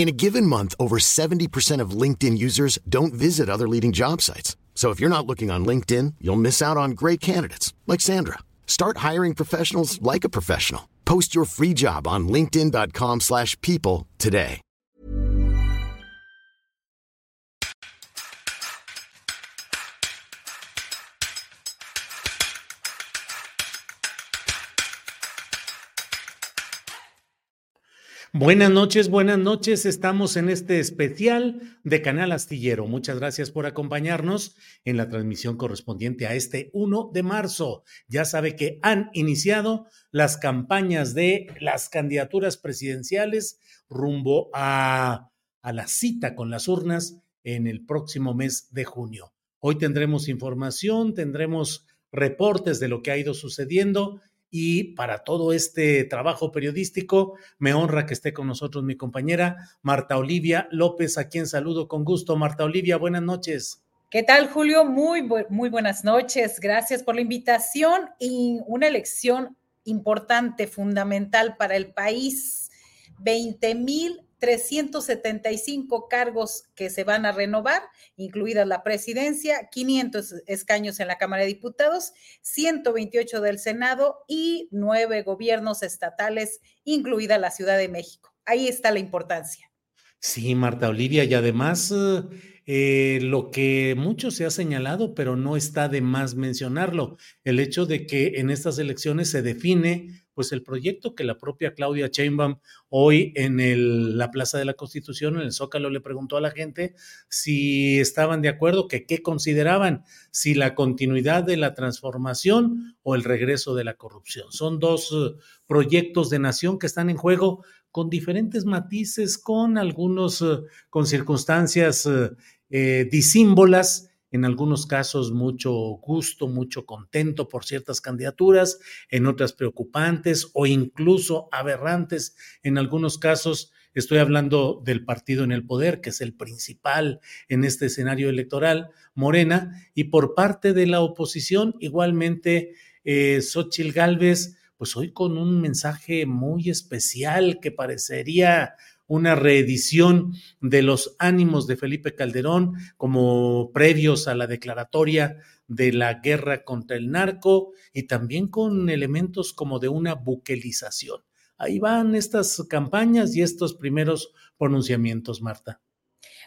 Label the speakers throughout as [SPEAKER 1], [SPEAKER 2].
[SPEAKER 1] In a given month, over 70% of LinkedIn users don't visit other leading job sites. So if you're not looking on LinkedIn, you'll miss out on great candidates like Sandra. Start hiring professionals like a professional. Post your free job on linkedin.com/people today.
[SPEAKER 2] Buenas noches, buenas noches. Estamos en este especial de Canal Astillero. Muchas gracias por acompañarnos en la transmisión correspondiente a este 1 de marzo. Ya sabe que han iniciado las campañas de las candidaturas presidenciales rumbo a, a la cita con las urnas en el próximo mes de junio. Hoy tendremos información, tendremos reportes de lo que ha ido sucediendo y para todo este trabajo periodístico me honra que esté con nosotros mi compañera Marta Olivia López, a quien saludo con gusto. Marta Olivia, buenas noches.
[SPEAKER 3] ¿Qué tal, Julio? Muy, muy buenas noches. Gracias por la invitación y una elección importante, fundamental para el país. 20 mil 375 cargos que se van a renovar, incluida la presidencia, 500 escaños en la Cámara de Diputados, 128 del Senado y nueve gobiernos estatales, incluida la Ciudad de México. Ahí está la importancia.
[SPEAKER 2] Sí, Marta Olivia, y además eh, lo que mucho se ha señalado, pero no está de más mencionarlo, el hecho de que en estas elecciones se define pues el proyecto que la propia Claudia Sheinbaum hoy en la Plaza de la Constitución, en el Zócalo, le preguntó a la gente si estaban de acuerdo, que qué consideraban, si la continuidad de la transformación o el regreso de la corrupción. Son dos uh, proyectos de nación que están en juego con diferentes matices, con algunos, uh, con circunstancias uh, eh, disímbolas en algunos casos mucho gusto, mucho contento por ciertas candidaturas, en otras preocupantes o incluso aberrantes. En algunos casos estoy hablando del partido en el poder, que es el principal en este escenario electoral, Morena, y por parte de la oposición, igualmente, eh, Xochil Gálvez, pues hoy con un mensaje muy especial que parecería una reedición de los ánimos de Felipe Calderón como previos a la declaratoria de la guerra contra el narco y también con elementos como de una buquelización. Ahí van estas campañas y estos primeros pronunciamientos, Marta.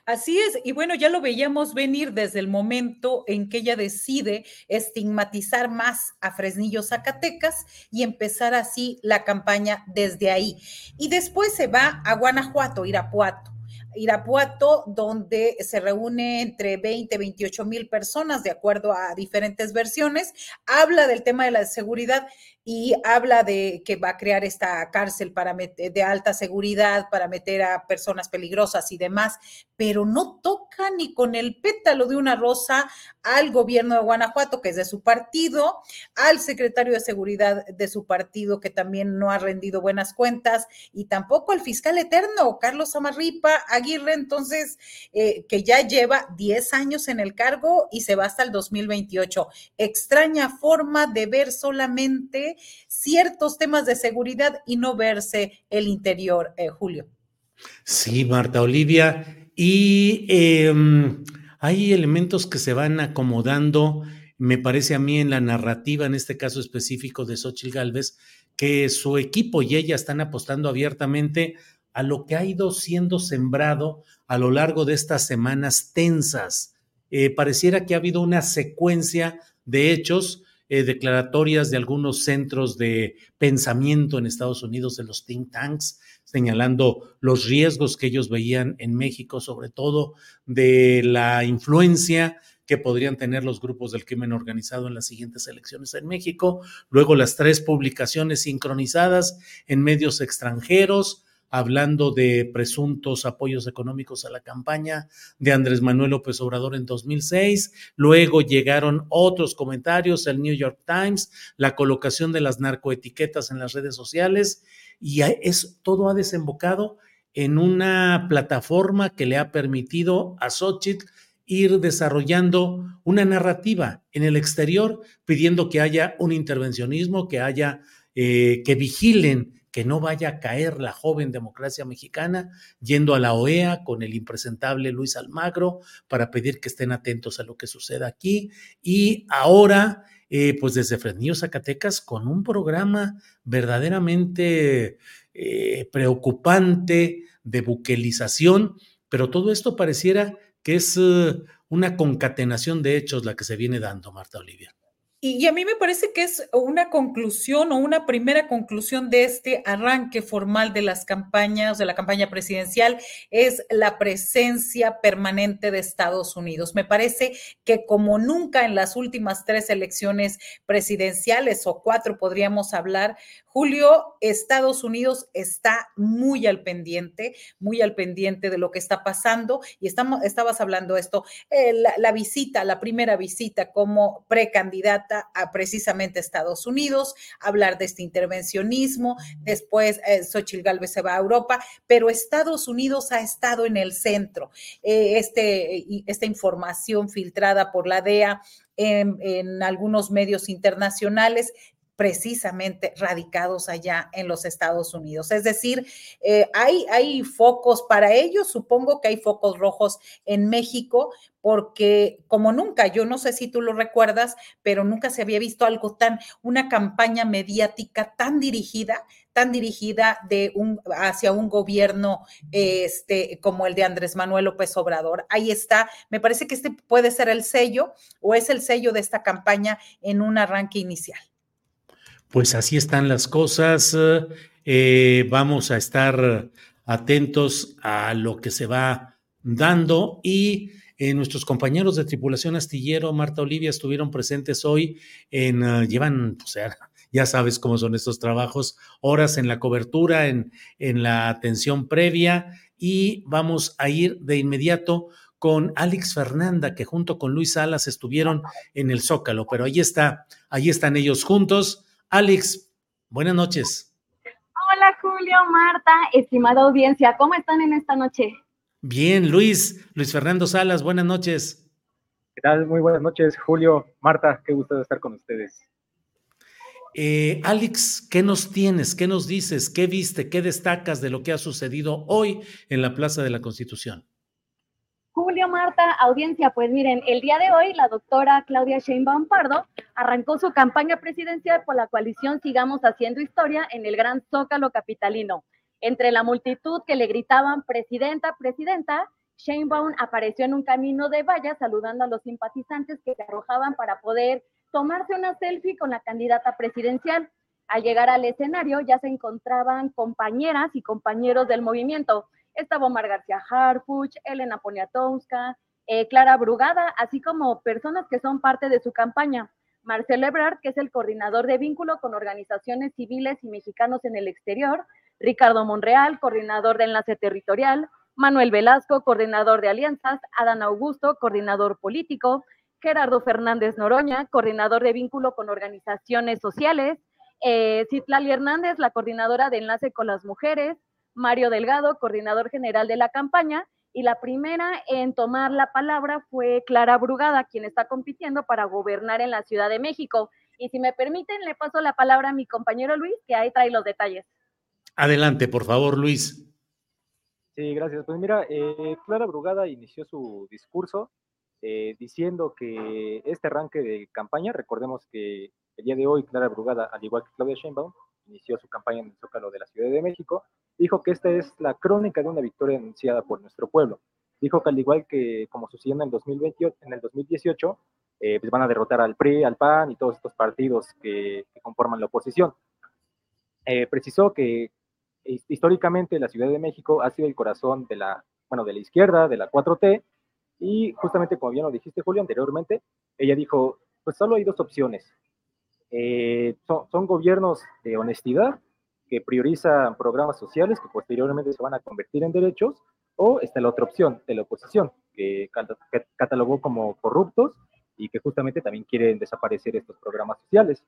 [SPEAKER 3] Así es, y bueno, ya lo veíamos venir desde el momento en que ella decide estigmatizar más a Fresnillo Zacatecas y empezar así la campaña desde ahí. Y después se va a Guanajuato, Irapuato. Irapuato, donde se reúne entre 20 y 28 mil personas, de acuerdo a diferentes versiones, habla del tema de la seguridad y habla de que va a crear esta cárcel para de alta seguridad para meter a personas peligrosas y demás, pero no toca ni con el pétalo de una rosa al gobierno de Guanajuato, que es de su partido, al secretario de seguridad de su partido, que también no ha rendido buenas cuentas, y tampoco al fiscal eterno, Carlos Amarripa Aguirre, entonces, eh, que ya lleva 10 años en el cargo y se va hasta el 2028. Extraña forma de ver solamente ciertos temas de seguridad y no verse el interior, eh, Julio.
[SPEAKER 2] Sí, Marta Olivia. Y em, hay elementos que se van acomodando, me parece a mí, en la narrativa, en este caso específico de Xochitl Galvez, que su equipo y ella están apostando abiertamente a lo que ha ido siendo sembrado a lo largo de estas semanas tensas. Eh, pareciera que ha habido una secuencia de hechos, eh, declaratorias de algunos centros de pensamiento en Estados Unidos, de los think tanks, señalando los riesgos que ellos veían en México, sobre todo de la influencia que podrían tener los grupos del crimen organizado en las siguientes elecciones en México. Luego las tres publicaciones sincronizadas en medios extranjeros, hablando de presuntos apoyos económicos a la campaña de Andrés Manuel López Obrador en 2006. Luego llegaron otros comentarios, el New York Times, la colocación de las narcoetiquetas en las redes sociales y es, todo ha desembocado en una plataforma que le ha permitido a Xochitl ir desarrollando una narrativa en el exterior, pidiendo que haya un intervencionismo, que haya, eh, que vigilen que no vaya a caer la joven democracia mexicana, yendo a la OEA con el impresentable Luis Almagro para pedir que estén atentos a lo que suceda aquí. Y ahora, eh, pues desde Fresnillo, Zacatecas, con un programa verdaderamente eh, preocupante de buquelización, pero todo esto pareciera que es eh, una concatenación de hechos la que se viene dando, Marta Olivia.
[SPEAKER 3] Y, a mí me parece que es una conclusión o una primera conclusión de este arranque formal de las campañas, de la campaña presidencial, es la presencia permanente de Estados Unidos. Me parece que como nunca en las últimas tres elecciones presidenciales o cuatro podríamos hablar, Julio, Estados Unidos está muy al pendiente, muy al pendiente de lo que está pasando y estamos, estabas hablando esto, eh, la, visita, la primera visita como precandidata a precisamente Estados Unidos, hablar de este intervencionismo, después eh, Xochitl Galvez se va a Europa, pero Estados Unidos ha estado en el centro. Eh, este, esta información filtrada por la DEA en, en, algunos medios internacionales precisamente radicados allá en los Estados Unidos. Es decir, eh, hay, hay focos para ellos, supongo que hay focos rojos en México, porque como nunca, yo no sé si tú lo recuerdas, pero nunca se había visto algo tan, una campaña mediática tan dirigida, tan dirigida de un, hacia un gobierno este, como el de Andrés Manuel López Obrador. Ahí está, me parece que este puede ser el sello o es el sello de esta campaña en un arranque inicial.
[SPEAKER 2] Pues así están las cosas. Eh, vamos a estar atentos a lo que se va dando y eh, nuestros compañeros de tripulación astillero, Marta Olivia, estuvieron presentes hoy en, uh, llevan, o sea, ya sabes cómo son estos trabajos, horas en la cobertura, en, en la atención previa y vamos a ir de inmediato con Alex Fernanda, que junto con Luis Salas estuvieron en el Zócalo, pero ahí está, ahí están ellos juntos. Alex, buenas noches.
[SPEAKER 4] Hola Julio, Marta, estimada audiencia, ¿cómo están en esta noche?
[SPEAKER 2] Bien, Luis, Luis Fernando Salas, buenas noches.
[SPEAKER 5] ¿Qué tal? Muy buenas noches, Julio, Marta, qué gusto estar con ustedes.
[SPEAKER 2] Eh, Alex, ¿qué nos tienes? ¿Qué nos dices? ¿Qué viste? ¿Qué destacas de lo que ha sucedido hoy en la Plaza de la Constitución?
[SPEAKER 4] Julio, Marta, audiencia, pues miren, el día de hoy la doctora Claudia Sheinbaum Pardo arrancó su campaña presidencial por la coalición Sigamos Haciendo Historia en el Gran Zócalo Capitalino. Entre la multitud que le gritaban presidenta, presidenta, Sheinbaum apareció en un camino de valla saludando a los simpatizantes que se arrojaban para poder tomarse una selfie con la candidata presidencial. Al llegar al escenario ya se encontraban compañeras y compañeros del movimiento estaba Omar García Harfuch, Elena Poniatowska, eh, Clara Brugada, así como personas que son parte de su campaña. Marcelo Ebrard, que es el coordinador de vínculo con organizaciones civiles y mexicanos en el exterior, Ricardo Monreal, coordinador de enlace territorial, Manuel Velasco, coordinador de alianzas, Adán Augusto, coordinador político, Gerardo Fernández Noroña, coordinador de vínculo con organizaciones sociales, eh, Citlali Hernández, la coordinadora de enlace con las mujeres, Mario Delgado, coordinador general de la campaña, y la primera en tomar la palabra fue Clara Brugada, quien está compitiendo para gobernar en la Ciudad de México. Y si me permiten, le paso la palabra a mi compañero Luis, que ahí trae los detalles.
[SPEAKER 2] Adelante, por favor, Luis.
[SPEAKER 5] Sí, gracias. Pues mira, eh, Clara Brugada inició su discurso eh, diciendo que este arranque de campaña, recordemos que el día de hoy Clara Brugada, al igual que Claudia Sheinbaum, inició su campaña en el Zócalo de la Ciudad de México, dijo que esta es la crónica de una victoria anunciada por nuestro pueblo. Dijo que al igual que como sucedió en el, 2028, en el 2018, eh, pues van a derrotar al PRI, al PAN y todos estos partidos que, conforman la oposición. Eh, precisó que históricamente la Ciudad de México ha sido el corazón de la, bueno, de la izquierda, de la 4T, y justamente como bien lo dijiste, Julio, anteriormente, ella dijo, pues solo hay dos opciones. Eh, son, gobiernos de honestidad que priorizan programas sociales que posteriormente se van a convertir en derechos, o está la otra opción de la oposición, que catalogó como corruptos y que justamente también quieren desaparecer estos programas sociales.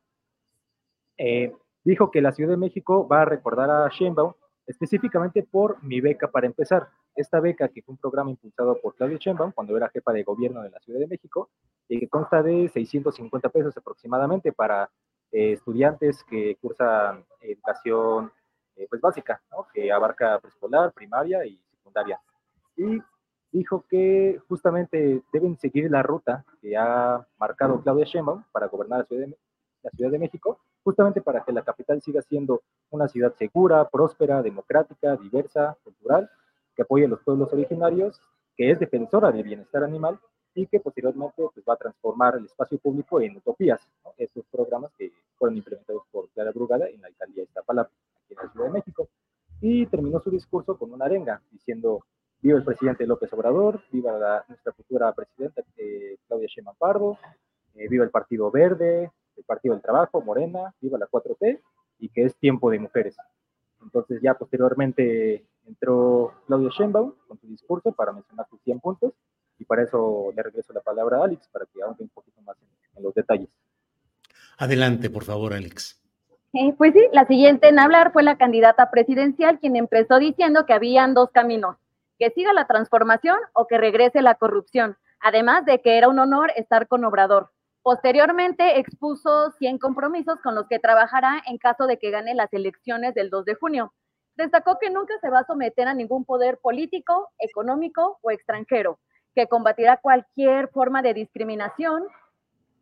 [SPEAKER 5] Eh, dijo que la Ciudad de México va a recordar a Sheinbaum específicamente por mi beca para empezar. Esta beca que fue un programa impulsado por Claudia Sheinbaum cuando era jefa de gobierno de la Ciudad de México y que consta de 650 pesos aproximadamente para eh, estudiantes que cursan educación eh, pues básica, que abarca preescolar, primaria y secundaria. Y dijo que justamente deben seguir la ruta que ha marcado Claudia Sheinbaum para gobernar la Ciudad de, la Ciudad de México, justamente para que la capital siga siendo una ciudad segura, próspera, democrática, diversa, cultural, que apoye a los pueblos originarios, que es defensora del bienestar animal y que posteriormente pues, va a transformar el espacio público en utopías. Estos programas que fueron implementados por Clara Brugada en la alcaldía de Iztapalapa, aquí en la Ciudad de México. Y terminó su discurso con una arenga, diciendo Viva el presidente López Obrador, viva nuestra futura presidenta eh, Claudia Sheinbaum Pardo, eh, viva el Partido Verde, el Partido del Trabajo, Morena, viva la 4T y que es tiempo de mujeres. Entonces ya posteriormente entró Claudia Sheinbaum con su discurso para mencionar sus 100 puntos y para eso le regreso la palabra a Alex para que ahonde un poquito más en, los detalles.
[SPEAKER 2] Adelante, por favor, Alex.
[SPEAKER 4] Eh, pues sí, la siguiente en hablar fue la candidata presidencial, quien empezó diciendo que habían dos caminos, que siga la transformación o que regrese la corrupción, además de que era un honor estar con Obrador. Posteriormente expuso 100 compromisos con los que trabajará en caso de que gane las elecciones del 2 de junio. Destacó que nunca se va a someter a ningún poder político, económico o extranjero, que combatirá cualquier forma de discriminación,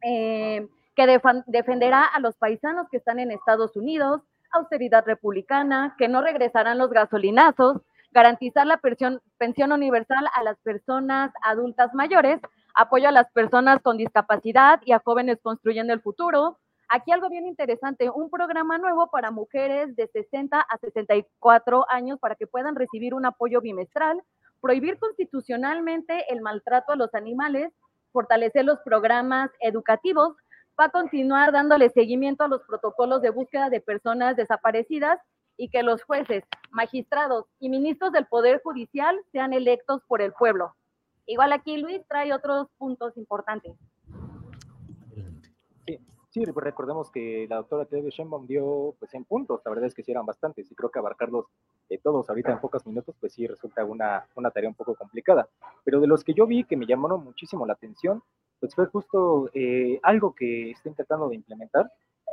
[SPEAKER 4] eh, que defenderá a los paisanos que están en Estados Unidos, austeridad republicana, que no regresarán los gasolinazos, garantizar la pensión, pensión universal a las personas adultas mayores, apoyo a las personas con discapacidad y a jóvenes construyendo el futuro. Aquí algo bien interesante, un programa nuevo para mujeres de 60 a 64 años para que puedan recibir un apoyo bimestral, prohibir constitucionalmente el maltrato a los animales, fortalecer los programas educativos, va a continuar dándole seguimiento a los protocolos de búsqueda de personas desaparecidas y que los jueces, magistrados y ministros del Poder Judicial sean electos por el pueblo. Igual aquí Luis trae otros puntos importantes.
[SPEAKER 5] Sí, sí pues recordemos que la doctora Claudia Sheinbaum dio pues en puntos, la verdad es que sí eran bastantes y creo que abarcarlos eh, todos ahorita en pocos minutos pues sí resulta una, una tarea un poco complicada. Pero de los que yo vi que me llamaron muchísimo la atención, pues fue justo eh, algo que está intentando de implementar,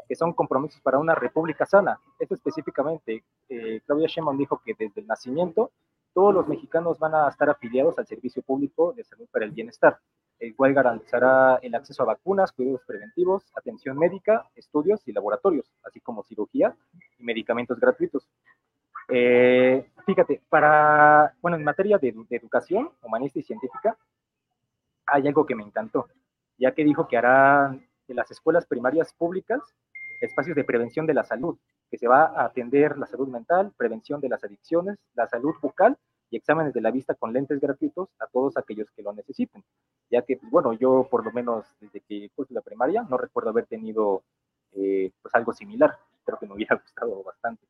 [SPEAKER 5] que son compromisos para una república sana. Esto específicamente, eh, Claudia Sheinbaum dijo que desde el nacimiento todos los mexicanos van a estar afiliados al Servicio Público de Salud para el Bienestar, el cual garantizará el acceso a vacunas, cuidados preventivos, atención médica, estudios y laboratorios, así como cirugía y medicamentos gratuitos. Eh, fíjate, para, bueno, en materia de, de educación humanista y científica, hay algo que me encantó, ya que dijo que hará de las escuelas primarias públicas espacios de prevención de la salud, que se va a atender la salud mental, prevención de las adicciones, la salud bucal y exámenes de la vista con lentes gratuitos a todos aquellos que lo necesiten. Ya que, pues, bueno, yo por lo menos desde que puse la primaria no recuerdo haber tenido eh, pues algo similar. Creo que me hubiera gustado bastante.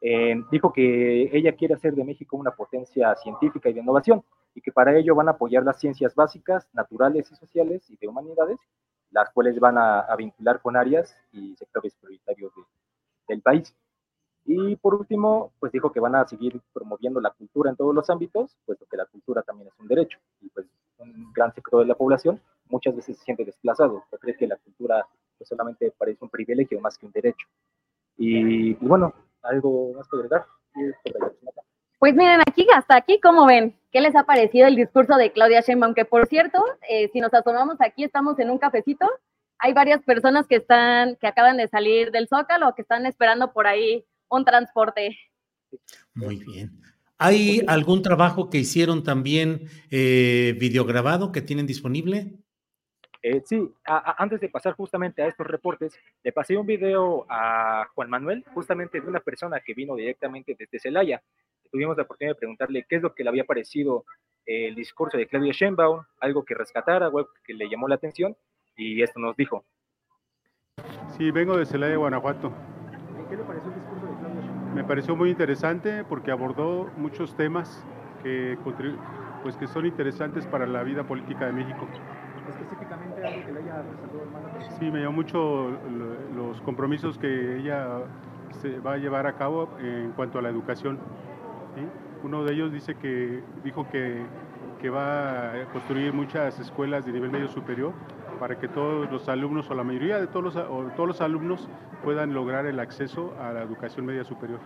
[SPEAKER 5] Eh, dijo que ella quiere hacer de México una potencia científica y de innovación y que para ello van a apoyar las ciencias básicas, naturales y sociales y de humanidades las cuales van a, vincular con áreas y sectores prioritarios del país. Y por último, pues dijo que van a seguir promoviendo la cultura en todos los ámbitos, puesto que la cultura también es un derecho. Y pues un gran sector de la población muchas veces se siente desplazado, o cree que la cultura pues, solamente parece un privilegio más que un derecho. Y, bueno, algo más que agregar.
[SPEAKER 4] Pues miren, aquí, hasta aquí, ¿cómo ven? ¿Qué les ha parecido el discurso de Claudia Sheinbaum? Que por cierto, eh, si nos asomamos aquí, estamos en un cafecito. Hay varias personas que están, que acaban de salir del Zócalo, que están esperando por ahí un transporte.
[SPEAKER 2] Muy bien. ¿Hay algún trabajo que hicieron también eh, videograbado que tienen disponible?
[SPEAKER 5] Eh, sí, antes de pasar justamente a estos reportes, le pasé un video a Juan Manuel, justamente de una persona que vino directamente desde Celaya. Tuvimos la oportunidad de preguntarle qué es lo que le había parecido el discurso de Claudia Sheinbaum, algo que rescatara, algo que le llamó la atención, y esto nos dijo.
[SPEAKER 6] Sí, vengo de Celaya, Guanajuato. ¿Qué le pareció el discurso? Me pareció muy interesante porque abordó muchos temas que, pues, que son interesantes para la vida política de México.
[SPEAKER 5] Específicamente algo que le haya
[SPEAKER 6] resaltado Sí, me llamó mucho los compromisos que ella se va a llevar a cabo en cuanto a la educación. Uno de ellos dice que, dijo que, que va a construir muchas escuelas de nivel medio superior para que todos los alumnos o la mayoría de todos los, todos los alumnos puedan lograr el acceso a la educación media superior.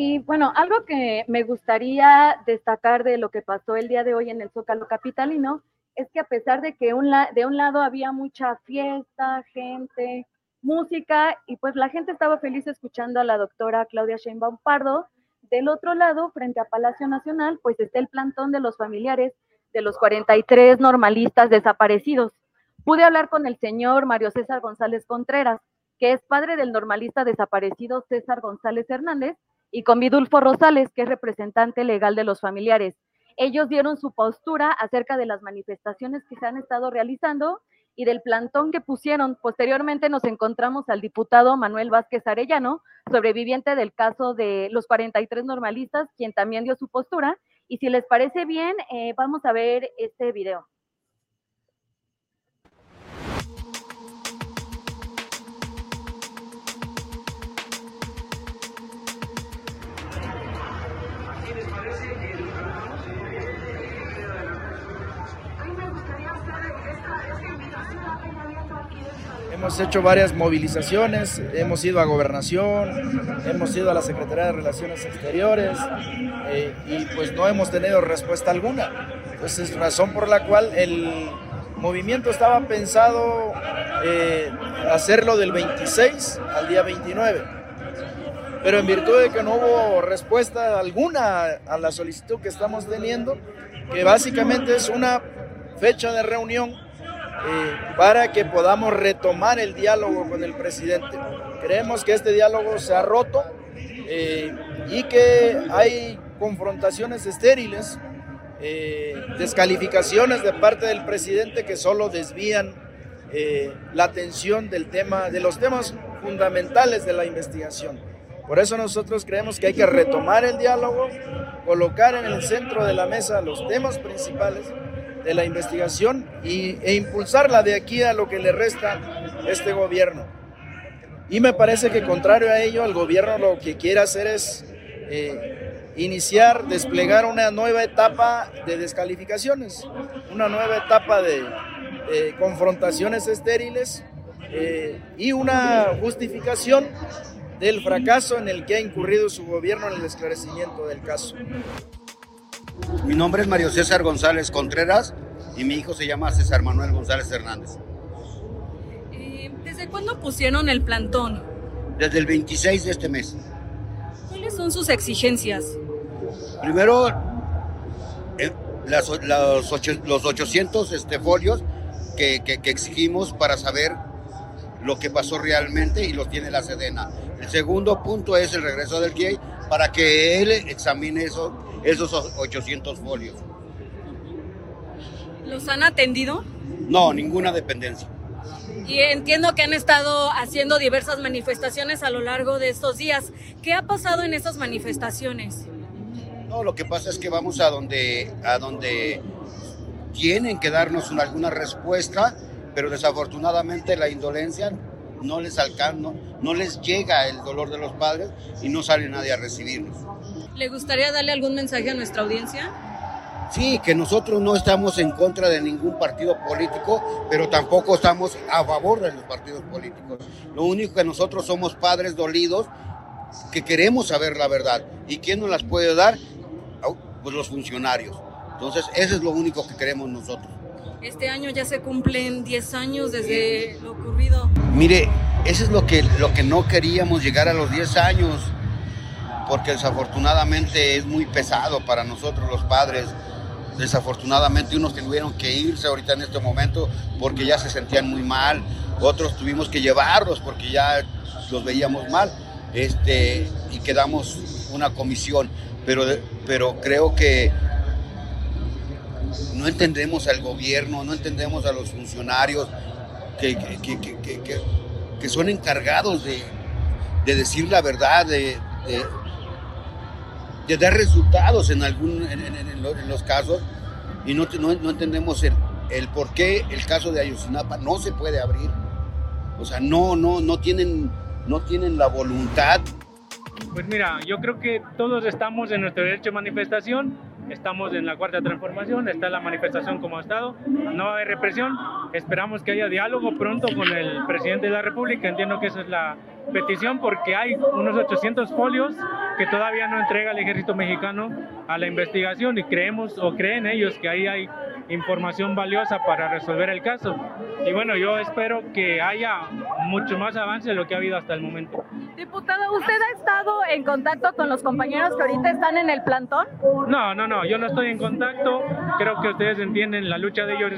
[SPEAKER 4] Y bueno, algo que me gustaría destacar de lo que pasó el día de hoy en el Zócalo Capitalino es que a pesar de que de un lado había mucha fiesta, gente, música, y pues la gente estaba feliz escuchando a la doctora Claudia Sheinbaum Pardo, del otro lado, frente a Palacio Nacional, pues está el plantón de los familiares de los 43 normalistas desaparecidos. Pude hablar con el señor Mario César González Contreras, que es padre del normalista desaparecido César González Hernández, y con Vidulfo Rosales, que es representante legal de los familiares. Ellos dieron su postura acerca de las manifestaciones que se han estado realizando y del plantón que pusieron. Posteriormente nos encontramos al diputado Manuel Vázquez Arellano, sobreviviente del caso de los 43 normalistas, quien también dio su postura. Y si les parece bien, eh, vamos a ver este video.
[SPEAKER 7] Hemos hecho varias movilizaciones, hemos ido a gobernación, hemos ido a la Secretaría de Relaciones Exteriores eh, y pues no hemos tenido respuesta alguna. Entonces, razón por la cual el movimiento estaba pensado eh, hacerlo del 26 al día 29. Pero en virtud de que no hubo respuesta alguna a la solicitud que estamos teniendo, que básicamente es una fecha de reunión eh, para que podamos retomar el diálogo con el presidente. Creemos que este diálogo se ha roto eh, y que hay confrontaciones estériles, eh, descalificaciones de parte del presidente que solo desvían la atención del tema, de los temas fundamentales de la investigación. Por eso nosotros creemos que hay que retomar el diálogo, colocar en el centro de la mesa los temas principales de la investigación y, e impulsarla de aquí a lo que le resta este gobierno. Y me parece que contrario a ello, el gobierno lo que quiere hacer es eh, iniciar, desplegar una nueva etapa de descalificaciones, una nueva etapa de, confrontaciones estériles eh, y una justificación del fracaso en el que ha incurrido su gobierno en el esclarecimiento del caso.
[SPEAKER 8] Mi nombre es Mario César González Contreras y mi hijo se llama César Manuel González Hernández.
[SPEAKER 9] Eh, ¿Desde cuándo pusieron el plantón?
[SPEAKER 8] Desde el 26 de este mes.
[SPEAKER 9] ¿Cuáles son sus exigencias?
[SPEAKER 8] Primero, eh, los, 800 este, folios que, que, exigimos para saber lo que pasó realmente y los tiene la Sedena. El segundo punto es el regreso del GIEI para que él examine eso esos 800 folios.
[SPEAKER 9] ¿Los han atendido?
[SPEAKER 8] No, ninguna dependencia.
[SPEAKER 9] Y entiendo que han estado haciendo diversas manifestaciones a lo largo de estos días. ¿Qué ha pasado en esas manifestaciones?
[SPEAKER 8] No, lo que pasa es que vamos a donde, a donde tienen que darnos alguna respuesta, pero desafortunadamente la indolencia no les alcanza, no les llega el dolor de los padres y no sale nadie a recibirnos.
[SPEAKER 9] ¿Le gustaría darle algún mensaje a nuestra audiencia?
[SPEAKER 8] Sí, que nosotros no estamos en contra de ningún partido político, pero tampoco estamos a favor de los partidos políticos. Lo único que nosotros somos padres dolidos que queremos saber la verdad. ¿Y quién nos las puede dar? Pues los funcionarios. Entonces, eso es lo único que queremos nosotros.
[SPEAKER 9] Este año ya se cumplen 10 años desde lo ocurrido.
[SPEAKER 8] Mire, eso es lo que, lo que no queríamos, llegar a los 10 años, porque desafortunadamente es muy pesado para nosotros los padres. Desafortunadamente unos tuvieron que irse ahorita en este momento porque ya se sentían muy mal, otros tuvimos que llevarlos porque ya los veíamos mal este, y quedamos una comisión. Pero, pero creo que no entendemos al gobierno, no entendemos a los funcionarios que, que, son encargados de, decir la verdad, de, de, dar resultados en, algún, en, los casos y no, no, entendemos el, el, por qué el caso de Ayotzinapa no se puede abrir. O sea, no, no, no tienen, no tienen la voluntad.
[SPEAKER 10] Pues mira, yo creo que todos estamos en nuestro derecho de manifestación estamos en la cuarta transformación, está la manifestación como ha estado, no hay represión, esperamos que haya diálogo pronto con el presidente de la República, entiendo que esa es la petición porque hay unos 800 folios que todavía no entrega el ejército mexicano a la investigación y creemos o creen ellos que ahí hay información valiosa para resolver el caso. Y bueno, yo espero que haya mucho más avance de lo que ha habido hasta el momento.
[SPEAKER 4] Diputado, ¿usted ha estado en contacto con los compañeros que ahorita están en el plantón?
[SPEAKER 10] No, no, no, yo no estoy en contacto. Creo que ustedes entienden, la lucha de ellos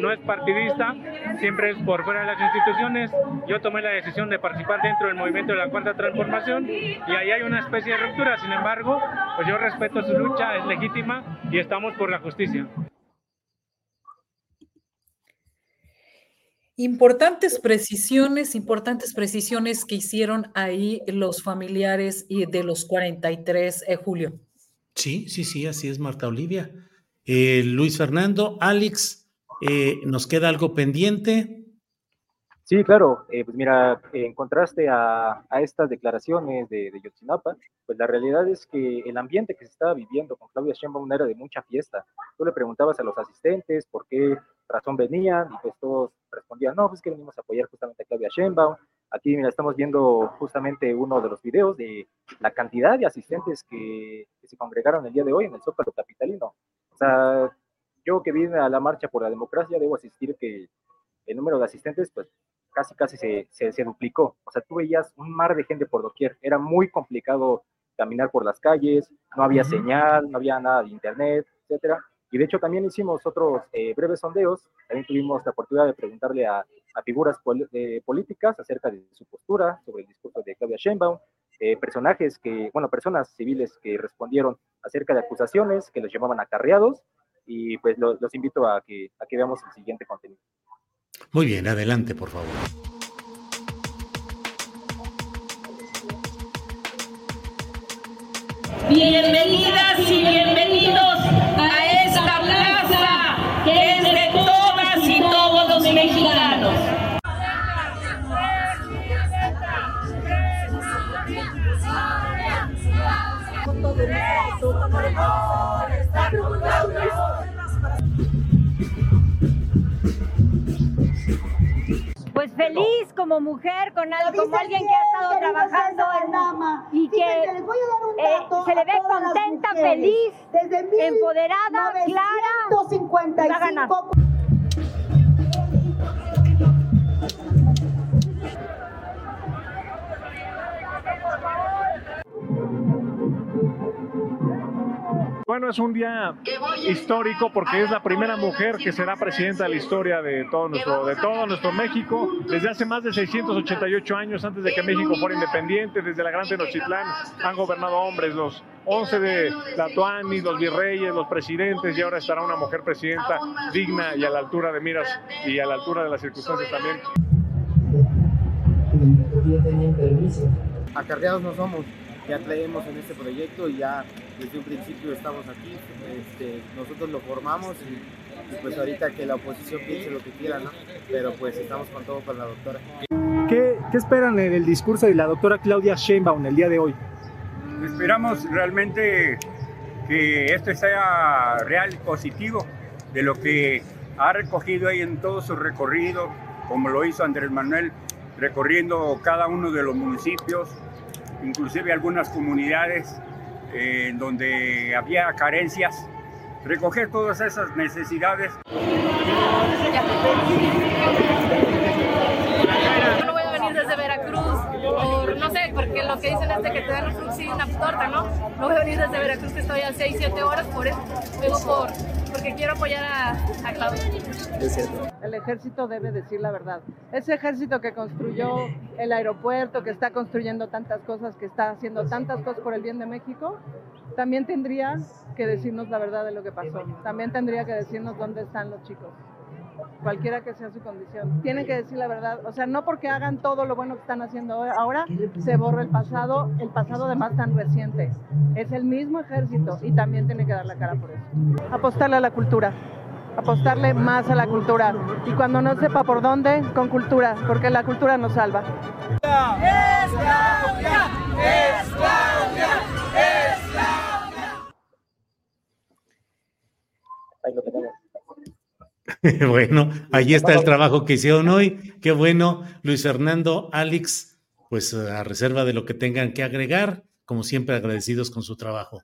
[SPEAKER 10] no es partidista, siempre es por fuera de las instituciones. Yo tomé la decisión de participar dentro del movimiento de la Cuarta Transformación y ahí hay una especie de ruptura. Sin embargo, pues yo respeto su lucha, es legítima y estamos por la justicia.
[SPEAKER 3] Importantes precisiones, importantes precisiones que hicieron ahí los familiares de los 43, eh, Julio.
[SPEAKER 2] Sí, sí, sí, así es, Marta Olivia. Eh, Luis Fernando, Alex, eh, ¿nos queda algo pendiente?
[SPEAKER 5] Sí, claro. Eh, pues mira, en contraste a, estas declaraciones de, de Yotzinapa, pues la realidad es que el ambiente que se estaba viviendo con Claudia Sheinbaum era de mucha fiesta. Tú le preguntabas a los asistentes por qué razón venían y pues todos respondían, no, pues que venimos a apoyar justamente a Claudia Sheinbaum. Aquí, mira, estamos viendo justamente uno de los videos de la cantidad de asistentes que, que se congregaron el día de hoy en el Zócalo Capitalino. O sea, yo que vine a la marcha por la democracia, debo asistir que el número de asistentes, pues casi, casi se, se, duplicó. O sea, tú veías un mar de gente por doquier. Era muy complicado caminar por las calles, no había señal, no había nada de internet, etcétera. Y de hecho también hicimos otros eh, breves sondeos, también tuvimos la oportunidad de preguntarle a, a figuras políticas acerca de su postura sobre el discurso de Claudia Sheinbaum, eh, personajes que, bueno, personas civiles que respondieron acerca de acusaciones que los llamaban acarreados, y pues los invito a que, a que veamos el siguiente contenido.
[SPEAKER 2] Muy bien, adelante, por favor.
[SPEAKER 11] Bienvenidas y bienvenidos
[SPEAKER 12] Pues feliz como mujer, con algo, como alguien que ha estado trabajando en, y que eh, se le ve contenta, feliz, empoderada, clara. 55
[SPEAKER 13] Bueno, es un día histórico porque es la primera mujer que será presidenta de la historia de todo nuestro, de todo nuestro México. Desde hace más de 688 años, antes de que México fuera independiente, desde la Gran Tenochtitlán han gobernado hombres, los 11 de Tlatuani, los virreyes, los presidentes, y ahora estará una mujer presidenta digna y a la altura de miras y a la altura de las circunstancias también.
[SPEAKER 14] Acarreados no somos ya creemos en este proyecto y ya desde un principio estamos aquí. Este, nosotros lo formamos y, pues ahorita que la oposición piense lo que quiera, ¿no? Pero pues estamos con todo con la doctora.
[SPEAKER 13] ¿Qué, qué esperan en el discurso de la doctora Claudia Sheinbaum el día de hoy?
[SPEAKER 15] Esperamos realmente que esto sea real y positivo de lo que ha recogido ahí en todo su recorrido, como lo hizo Andrés Manuel, recorriendo cada uno de los municipios, inclusive algunas comunidades eh, donde había carencias, recoger todas esas necesidades.
[SPEAKER 16] Yo no voy a venir desde Veracruz, no sé, porque lo que dicen es de que te dan un y una torta, ¿no? No voy a venir desde Veracruz, que estoy a 6, 7 horas, por eso vengo por, porque quiero apoyar a, a Claudia.
[SPEAKER 17] Es cierto. El ejército debe decir la verdad. Ese ejército que construyó el aeropuerto, que está construyendo tantas cosas, que está haciendo tantas cosas por el bien de México, también tendría que decirnos la verdad de lo que pasó. También tendría que decirnos dónde están los chicos cualquiera que sea su condición. Tienen que decir la verdad. O sea, no porque hagan todo lo bueno que están haciendo ahora, se borra el pasado, el pasado además tan reciente. Es el mismo ejército y también tiene que dar la cara por eso. Apostarle a la cultura. Apostarle más a la cultura. Y cuando no sepa por dónde, con cultura, porque la cultura nos salva.
[SPEAKER 11] ¡Es Claudia! ¡Es.
[SPEAKER 5] Ahí lo tenemos.
[SPEAKER 2] bueno, ahí está el trabajo que hicieron hoy. Qué bueno, Luis Fernando, Alex, pues a reserva de lo que tengan que agregar, como siempre agradecidos con su trabajo.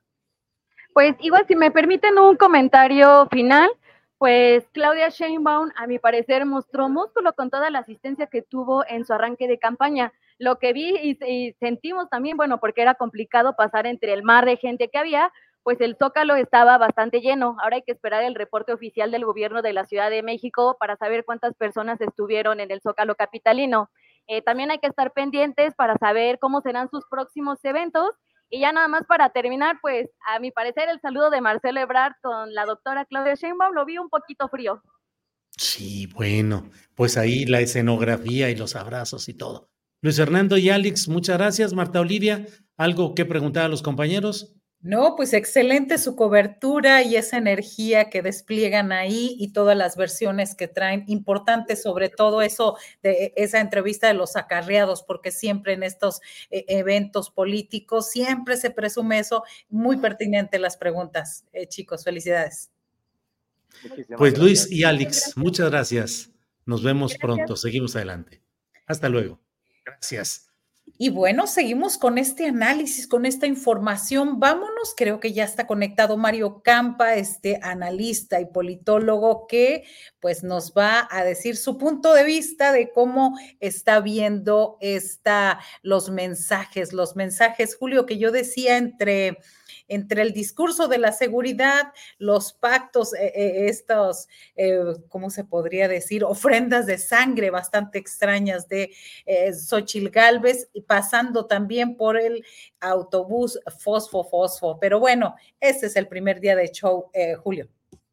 [SPEAKER 4] Pues igual, si me permiten un comentario final, pues Claudia Sheinbaum, a mi parecer, mostró músculo con toda la asistencia que tuvo en su arranque de campaña. Lo que vi y, y sentimos también, bueno, porque era complicado pasar entre el mar de gente que había, pues el Zócalo estaba bastante lleno. Ahora hay que esperar el reporte oficial del gobierno de la Ciudad de México para saber cuántas personas estuvieron en el Zócalo capitalino. Eh, también hay que estar pendientes para saber cómo serán sus próximos eventos. Y ya nada más para terminar, pues a mi parecer el saludo de Marcelo Ebrard con la doctora Claudia Sheinbaum lo vi un poquito frío.
[SPEAKER 2] Sí, bueno, pues ahí la escenografía y los abrazos y todo. Luis Fernando y Alex, muchas gracias. Marta Olivia, ¿algo que preguntar a los compañeros?
[SPEAKER 3] No, pues excelente su cobertura y esa energía que despliegan ahí y todas las versiones que traen. Importante sobre todo eso de esa entrevista de los acarreados, porque siempre en estos eh, eventos políticos siempre se presume eso. Muy pertinente las preguntas, eh, chicos. Felicidades.
[SPEAKER 2] Pues Luis y Alex, muchas gracias. Nos vemos pronto. Seguimos adelante. Hasta luego. Gracias.
[SPEAKER 3] Y bueno, seguimos con este análisis, con esta información. Vámonos, creo que ya está conectado Mario Campa, este analista y politólogo que pues nos va a decir su punto de vista de cómo está viendo esta los mensajes, los mensajes, Julio, que yo decía entre entre el discurso de la seguridad, los pactos, eh, eh, estos, eh, ¿cómo se podría decir? Ofrendas de sangre bastante extrañas de eh, Xochil Galvez y pasando también por el autobús Fosfo Fosfo. Pero bueno, este es el primer día de show, Julio.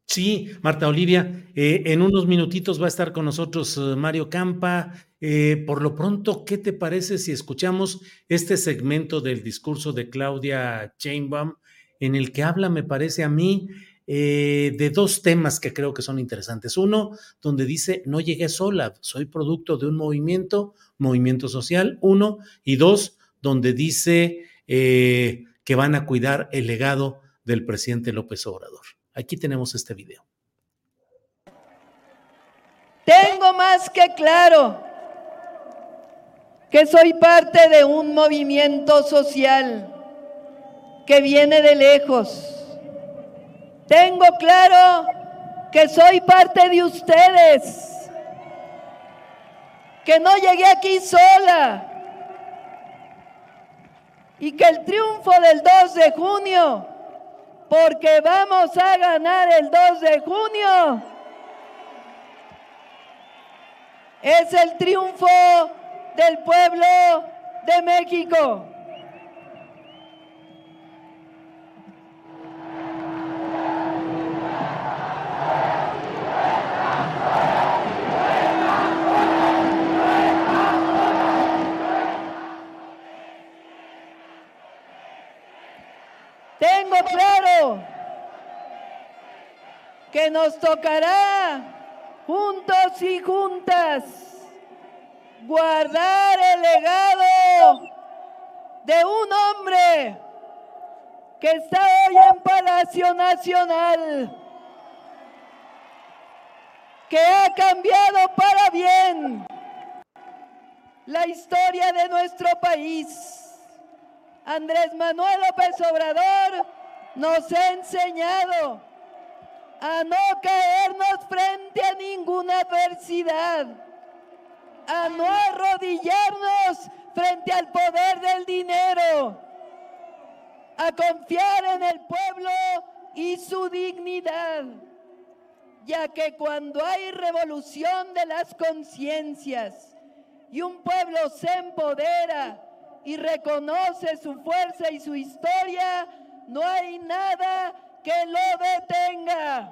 [SPEAKER 2] Sí, Marta Olivia, eh, en unos minutitos va a estar con nosotros eh, Mario Campa. Eh, por lo pronto, ¿qué te parece si escuchamos este segmento del discurso de Claudia Chainbaum en el que habla, me parece a mí, de dos temas que creo que son interesantes. Uno, donde dice, no llegué sola, soy producto de un movimiento, movimiento social, uno, y dos, donde dice que van a cuidar el legado del presidente López Obrador. Aquí tenemos este video.
[SPEAKER 18] Tengo más que claro que soy parte de un movimiento social que viene de lejos. Tengo claro que soy parte de ustedes, que no llegué aquí sola y que el triunfo del 2 de junio porque vamos a ganar el 2 de junio. Es el triunfo del pueblo de México. Tengo claro nos tocará juntos y juntas guardar el legado de un hombre que está hoy en Palacio Nacional, que ha cambiado para bien la historia de nuestro país. Andrés Manuel López Obrador nos ha enseñado a no caernos frente a ninguna adversidad, a no arrodillarnos frente al poder del dinero, a confiar en el pueblo y su dignidad, ya que cuando hay revolución de las conciencias y un pueblo se empodera y reconoce su fuerza y su historia, no hay nada que lo detenga.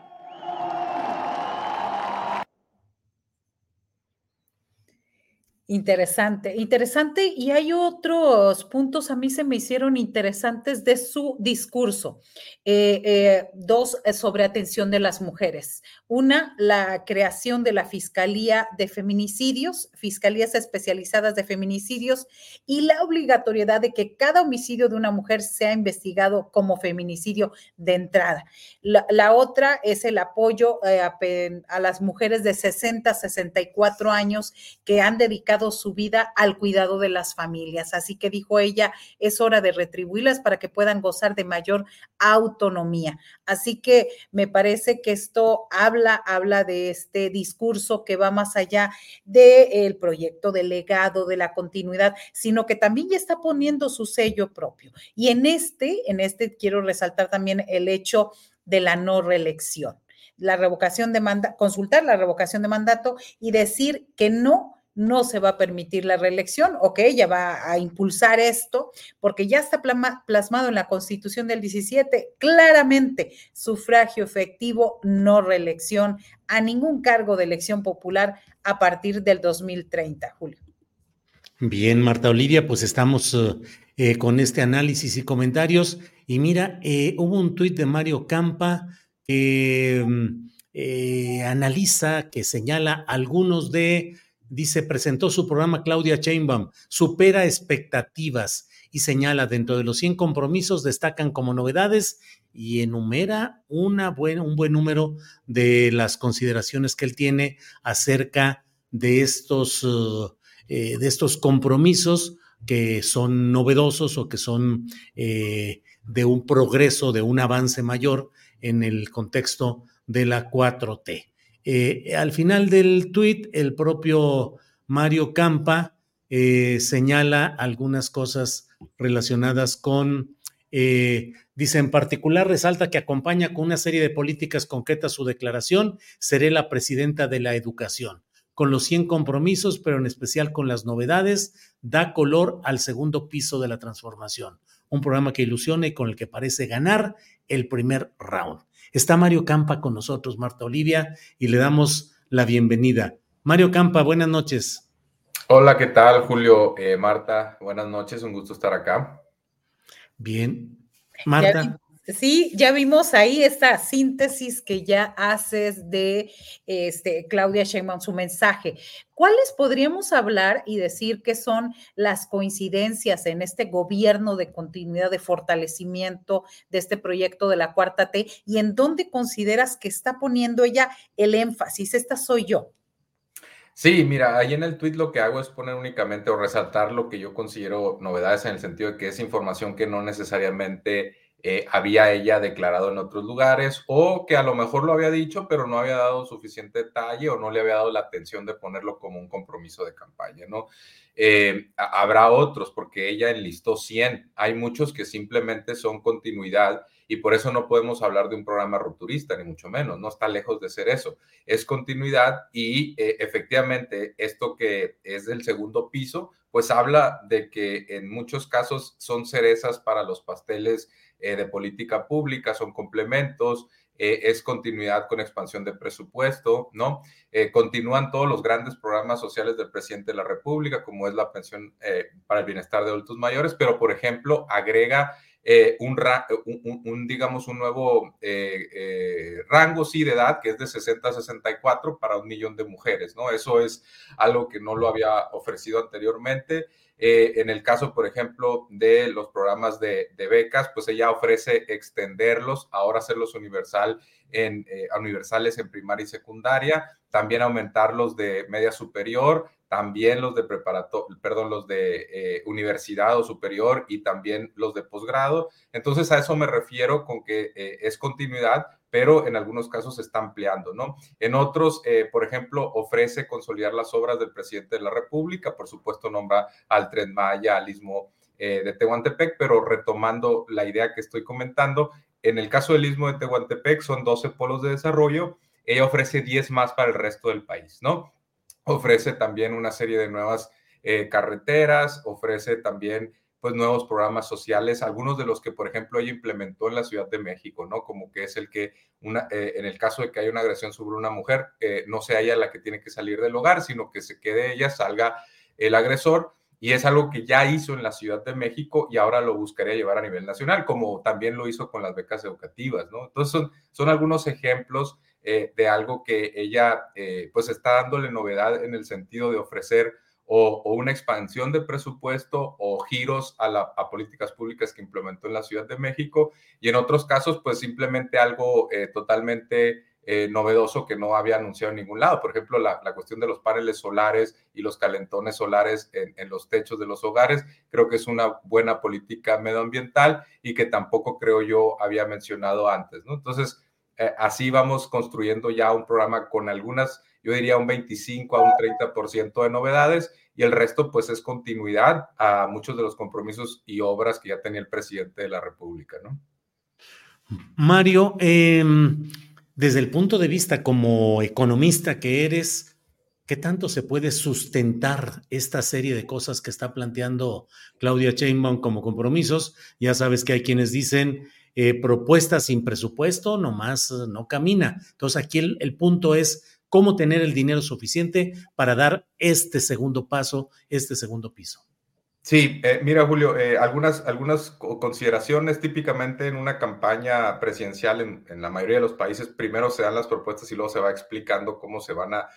[SPEAKER 3] Interesante, interesante. Y hay otros puntos, a mí se me hicieron interesantes de su discurso. Eh, eh, dos eh, sobre atención de las mujeres. Una, la creación de la Fiscalía de Feminicidios, Fiscalías especializadas de feminicidios y la obligatoriedad de que cada homicidio de una mujer sea investigado como feminicidio de entrada. La, otra es el apoyo a, a las mujeres de 60 a 64 años que han dedicado su vida al cuidado de las familias. Así que dijo ella, es hora de retribuirlas para que puedan gozar de mayor autonomía. Así que me parece que esto habla, habla de este discurso que va más allá del proyecto del legado, de la continuidad, sino que también ya está poniendo su sello propio. Y en este, en este quiero resaltar también el hecho de la no reelección la revocación de mandato, consultar la revocación de mandato y decir que no no se va a permitir la reelección, ok, ella va a impulsar esto, porque ya está plasmado en la Constitución del 17, claramente, sufragio efectivo, no reelección a ningún cargo de elección popular a partir del 2030, Julio.
[SPEAKER 2] Bien, Marta Olivia, pues estamos eh, eh, con este análisis y comentarios. Y mira, eh, hubo un tuit de Mario Campa que mm, analiza, que señala algunos de dice, presentó su programa Claudia Chainbaum, supera expectativas y señala dentro de los 100 compromisos destacan como novedades y enumera una buena, un buen número de las consideraciones que él tiene acerca de estos, uh, eh, de estos compromisos que son novedosos o que son eh, de un progreso, de un avance mayor en el contexto de la 4T. Eh, al final del tuit, el propio Mario Campa eh, señala algunas cosas relacionadas con, eh, dice en particular, resalta que acompaña con una serie de políticas concretas su declaración, seré la presidenta de la educación. Con los 100 compromisos, pero en especial con las novedades, da color al segundo piso de la transformación. Un programa que ilusiona y con el que parece ganar el primer round. Está Mario Campa con nosotros, Marta Olivia, y le damos la bienvenida. Mario Campa, buenas noches.
[SPEAKER 19] Hola, ¿qué tal, Julio? Eh, Marta, buenas noches, un gusto estar acá.
[SPEAKER 2] Bien. Marta.
[SPEAKER 3] Sí, ya vimos ahí esta síntesis que ya haces de este, Claudia Sheinbaum, su mensaje. ¿Cuáles podríamos hablar y decir que son las coincidencias en este gobierno de continuidad, de fortalecimiento de este proyecto de la cuarta T y en dónde consideras que está poniendo ella el énfasis? Esta soy yo.
[SPEAKER 19] Sí, mira, ahí en el tweet lo que hago es poner únicamente o resaltar lo que yo considero novedades en el sentido de que es información que no necesariamente eh, había ella declarado en otros lugares o que a lo mejor lo había dicho, pero no había dado suficiente detalle o no le había dado la atención de ponerlo como un compromiso de campaña, ¿no? Eh, habrá otros, porque ella enlistó 100. Hay muchos que simplemente son continuidad y por eso no podemos hablar de un programa rupturista, ni mucho menos, no está lejos de ser eso. Es continuidad y eh, efectivamente esto que es del segundo piso, pues habla de que en muchos casos son cerezas para los pasteles eh, de política pública, son complementos, eh, es continuidad con expansión de presupuesto, ¿no? Eh, continúan todos los grandes programas sociales del presidente de la República, como es la pensión para el bienestar de adultos mayores, pero, por ejemplo, agrega un, un, digamos, un nuevo rango, sí, de edad, que es de 60 a 64 para un millón de mujeres, ¿no? Eso es algo que no lo había ofrecido anteriormente. Eh, en el caso, por ejemplo, de los programas de, becas, pues ella ofrece extenderlos, ahora hacerlos universal en, eh, universales en primaria y secundaria, también aumentarlos de media superior, también los de preparatoria, perdón, los de eh, universidad o superior y también los de posgrado. Entonces a eso me refiero con que es continuidad, pero en algunos casos se está ampliando, ¿no? En otros, eh, por ejemplo, ofrece consolidar las obras del presidente de la República, por supuesto nombra al Tren Maya, al Istmo eh, de Tehuantepec, pero retomando la idea que estoy comentando, en el caso del Istmo de Tehuantepec son 12 polos de desarrollo, ella ofrece 10 más para el resto del país, ¿no? Ofrece también una serie de nuevas eh, carreteras, ofrece también pues nuevos programas sociales, algunos de los que, por ejemplo, ella implementó en la Ciudad de México, ¿no? Como que es el que, una, eh, en el caso de que haya una agresión sobre una mujer, eh, no sea ella la que tiene que salir del hogar, sino que se quede ella, salga el agresor. Y es algo que ya hizo en la Ciudad de México y ahora lo buscaría llevar a nivel nacional, como también lo hizo con las becas educativas, ¿no? Entonces son, son algunos ejemplos eh, de algo que ella pues está dándole novedad en el sentido de ofrecer o, una expansión de presupuesto o giros a, la, políticas públicas que implementó en la Ciudad de México y en otros casos pues simplemente algo eh, totalmente eh, novedoso que no había anunciado en ningún lado. Por ejemplo, la, cuestión de los paneles solares y los calentones solares en, los techos de los hogares, creo que es una buena política medioambiental y que tampoco creo yo había mencionado antes, ¿no? Entonces, eh, así vamos construyendo ya un programa con algunas yo diría un 25 a un 30% de novedades y el resto pues es continuidad a muchos de los compromisos y obras que ya tenía el presidente de la República, ¿no?
[SPEAKER 2] Mario, em, desde el punto de vista como economista que eres, ¿qué tanto se puede sustentar esta serie de cosas que está planteando Claudia Sheinbaum como compromisos? Ya sabes que hay quienes dicen eh, propuestas sin presupuesto, nomás no camina. Entonces aquí el punto es cómo tener el dinero suficiente para dar este segundo paso, este segundo piso.
[SPEAKER 19] Sí, eh, mira Julio, eh, algunas, algunas consideraciones típicamente en una campaña presidencial en, la mayoría de los países, primero se dan las propuestas y luego se va explicando cómo se van a,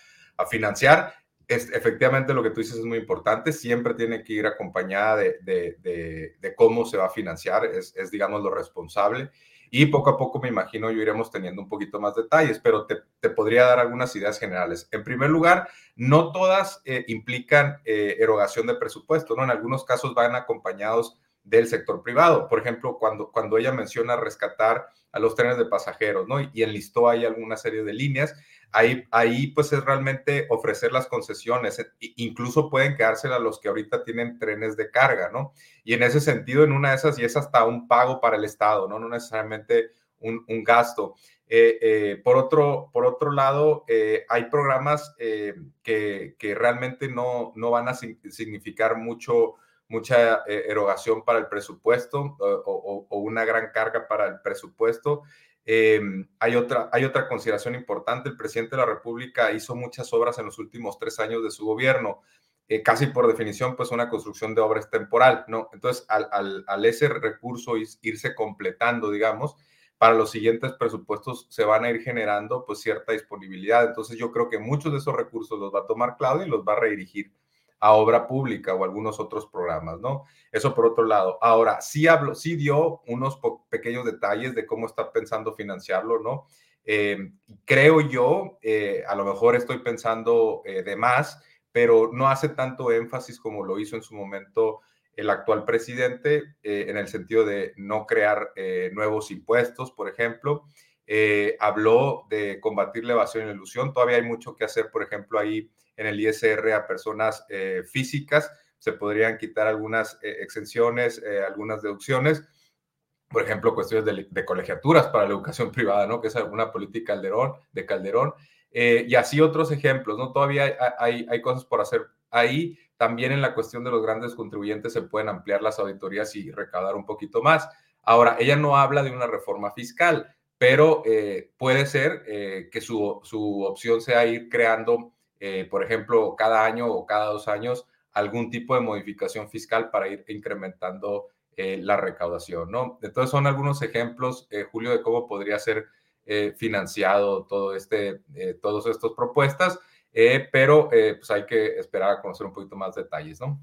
[SPEAKER 19] financiar. Es, efectivamente lo que tú dices es muy importante, siempre tiene que ir acompañada de, cómo se va a financiar, es, es digamos lo responsable y poco a poco me imagino yo iremos teniendo un poquito más detalles, pero te, podría dar algunas ideas generales. En primer lugar, no todas eh, implican eh, erogación de presupuesto, ¿no? En algunos casos van acompañados del sector privado. Por ejemplo, cuando, cuando ella menciona rescatar a los trenes de pasajeros, ¿no? Y enlistó ahí alguna serie de líneas, Ahí, ahí pues es realmente ofrecer las concesiones, e, incluso pueden quedárselas los que ahorita tienen trenes de carga, ¿no? Y en ese sentido, en una de esas, y es hasta un pago para el Estado, no, no necesariamente un, gasto. Eh, eh, por, otro, por otro lado, eh, hay programas que, que, realmente no, no van a significar mucho, mucha erogación para el presupuesto o, una gran carga para el presupuesto. Em, hay, otra, hay otra consideración importante. El presidente de la República hizo muchas obras en los últimos tres años de su gobierno. Eh, casi por definición, pues una construcción de obras temporal, ¿no? Entonces, al, al, ese recurso irse completando, digamos, para los siguientes presupuestos se van a ir generando pues cierta disponibilidad. Entonces, yo creo que muchos de esos recursos los va a tomar Claudia y los va a redirigir a obra pública o algunos otros programas, ¿no? Eso por otro lado. Ahora, sí, hablo, sí dio unos pequeños detalles de cómo está pensando financiarlo, ¿no? Eh, creo yo, eh, a lo mejor estoy pensando eh, de más, pero no hace tanto énfasis como lo hizo en su momento el actual presidente, en el sentido de no crear nuevos impuestos, por ejemplo. habló de combatir la evasión y la ilusión. Todavía hay mucho que hacer, por ejemplo, ahí en el ISR a personas eh, físicas. Se podrían quitar algunas eh, exenciones, eh, algunas deducciones. Por ejemplo, cuestiones de, colegiaturas para la educación privada, ¿no? Que es alguna política Calderón, de Calderón. y así otros ejemplos, ¿no? Todavía hay, hay, cosas por hacer ahí. También en la cuestión de los grandes contribuyentes se pueden ampliar las auditorías y recaudar un poquito más. Ahora, ella no habla de una reforma fiscal, pero puede ser que su, su, opción sea ir creando eh, por ejemplo, cada año o cada dos años, algún tipo de modificación fiscal para ir incrementando eh, la recaudación, ¿no? Entonces son algunos ejemplos, eh, Julio, de cómo podría ser financiado todo este, todas estas propuestas, pero pues hay que esperar a conocer un poquito más detalles, ¿no?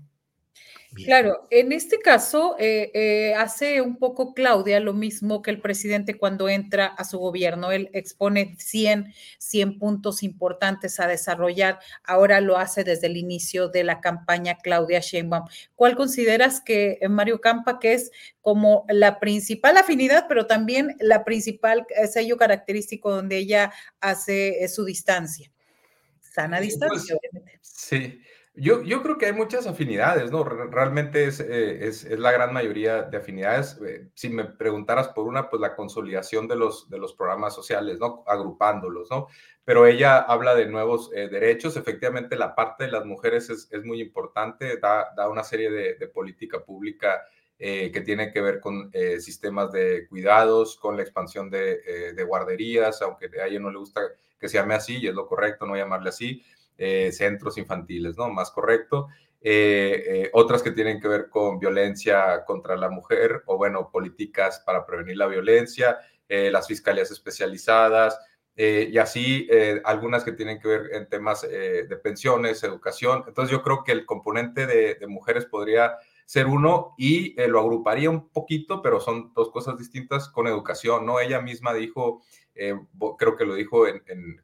[SPEAKER 3] Claro, en este caso eh, eh, hace un poco Claudia lo mismo que el presidente cuando entra a su gobierno. Él expone 100, 100 puntos importantes a desarrollar. Ahora lo hace desde el inicio de la campaña Claudia Sheinbaum. ¿Cuál consideras que eh, Mario Campa que es como la principal afinidad, pero también la principal sello característico donde ella hace su distancia? Sana
[SPEAKER 19] Pues,
[SPEAKER 3] distancia, obviamente.
[SPEAKER 19] Sí, yo, yo creo que hay muchas afinidades, ¿no? Re- Realmente es, eh, es, es la gran mayoría de afinidades. Eh, Si me preguntaras por una, pues la consolidación de los, de los programas sociales, ¿no? Agrupándolos, ¿no? Pero ella habla de nuevos eh, derechos. Efectivamente, la parte de las mujeres es, es muy importante, da, da una serie de, de política pública eh, que tiene que ver con eh, sistemas de cuidados, con la expansión de, eh, de guarderías, aunque a ella no le gusta que se llame así, y es lo correcto no llamarle así eh, centros infantiles, ¿no? Más correcto. Eh, eh, otras que tienen que ver con violencia contra la mujer o, bueno, políticas para prevenir la violencia, las fiscalías especializadas y así algunas que tienen que ver en temas de pensiones, educación. Entonces yo creo que el componente de, mujeres podría ser uno y lo agruparía un poquito, pero son dos cosas distintas con educación, ¿no? Ella misma dijo, creo que lo dijo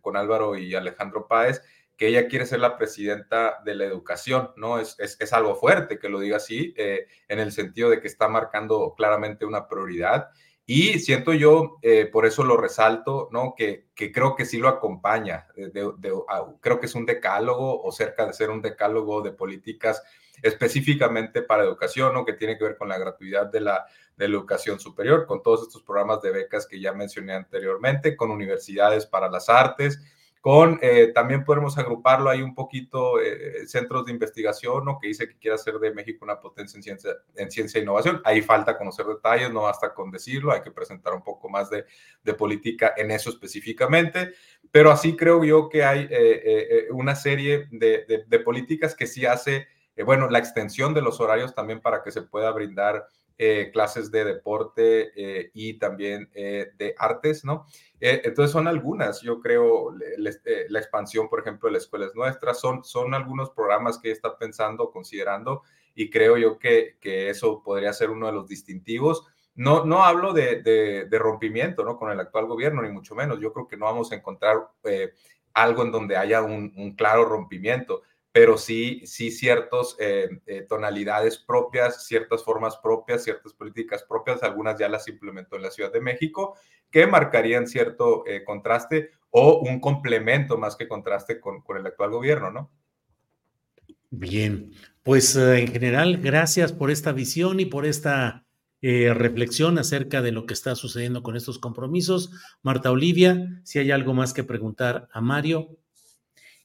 [SPEAKER 19] con Álvaro y Alejandro Páez, que ella quiere ser la presidenta de la educación, ¿no? Es, es, es algo fuerte que lo diga así, eh, en el sentido de que está marcando claramente una prioridad. Y siento yo, eh, por eso lo resalto, ¿no? Que, que creo que sí lo acompaña. de- de- de- a- creo que es un decálogo o cerca de ser un decálogo de políticas específicamente para educación, ¿no? Que tiene que ver con la gratuidad de la, de la educación superior, con todos estos programas de becas que ya mencioné anteriormente, con universidades para las artes, con, eh, también podemos agruparlo ahí un poquito, eh, centros de investigación, ¿no? Que dice que quiere hacer de México una potencia en ciencia, en ciencia e innovación. Ahí falta conocer detalles, no basta con decirlo, hay que presentar un poco más de, de política en eso específicamente, pero así creo yo que hay eh, eh, eh, una serie de, de, de políticas que sí hace, eh, bueno, la extensión de los horarios también para que se pueda brindar eh, clases de deporte eh, y también eh, de artes, ¿no? Eh, entonces son algunas, yo creo, le- le- eh, la expansión, por ejemplo, de las escuelas nuestras, son, son algunos programas que está pensando, considerando, y creo yo que, que eso podría ser uno de los distintivos. No, no hablo de, de, de rompimiento ¿no? con el actual gobierno, ni mucho menos. Yo creo que no vamos a encontrar eh, algo en donde haya un, un claro rompimiento, pero sí, sí ciertas eh, eh, tonalidades propias, ciertas formas propias, ciertas políticas propias, algunas ya las implementó en la Ciudad de México, que marcarían cierto eh, contraste o un complemento más que contraste con, con el actual gobierno, ¿no?
[SPEAKER 2] Bien, pues en general, gracias por esta visión y por esta reflexión acerca de lo que está sucediendo con estos compromisos. Marta Olivia, si hay algo más que preguntar a Mario.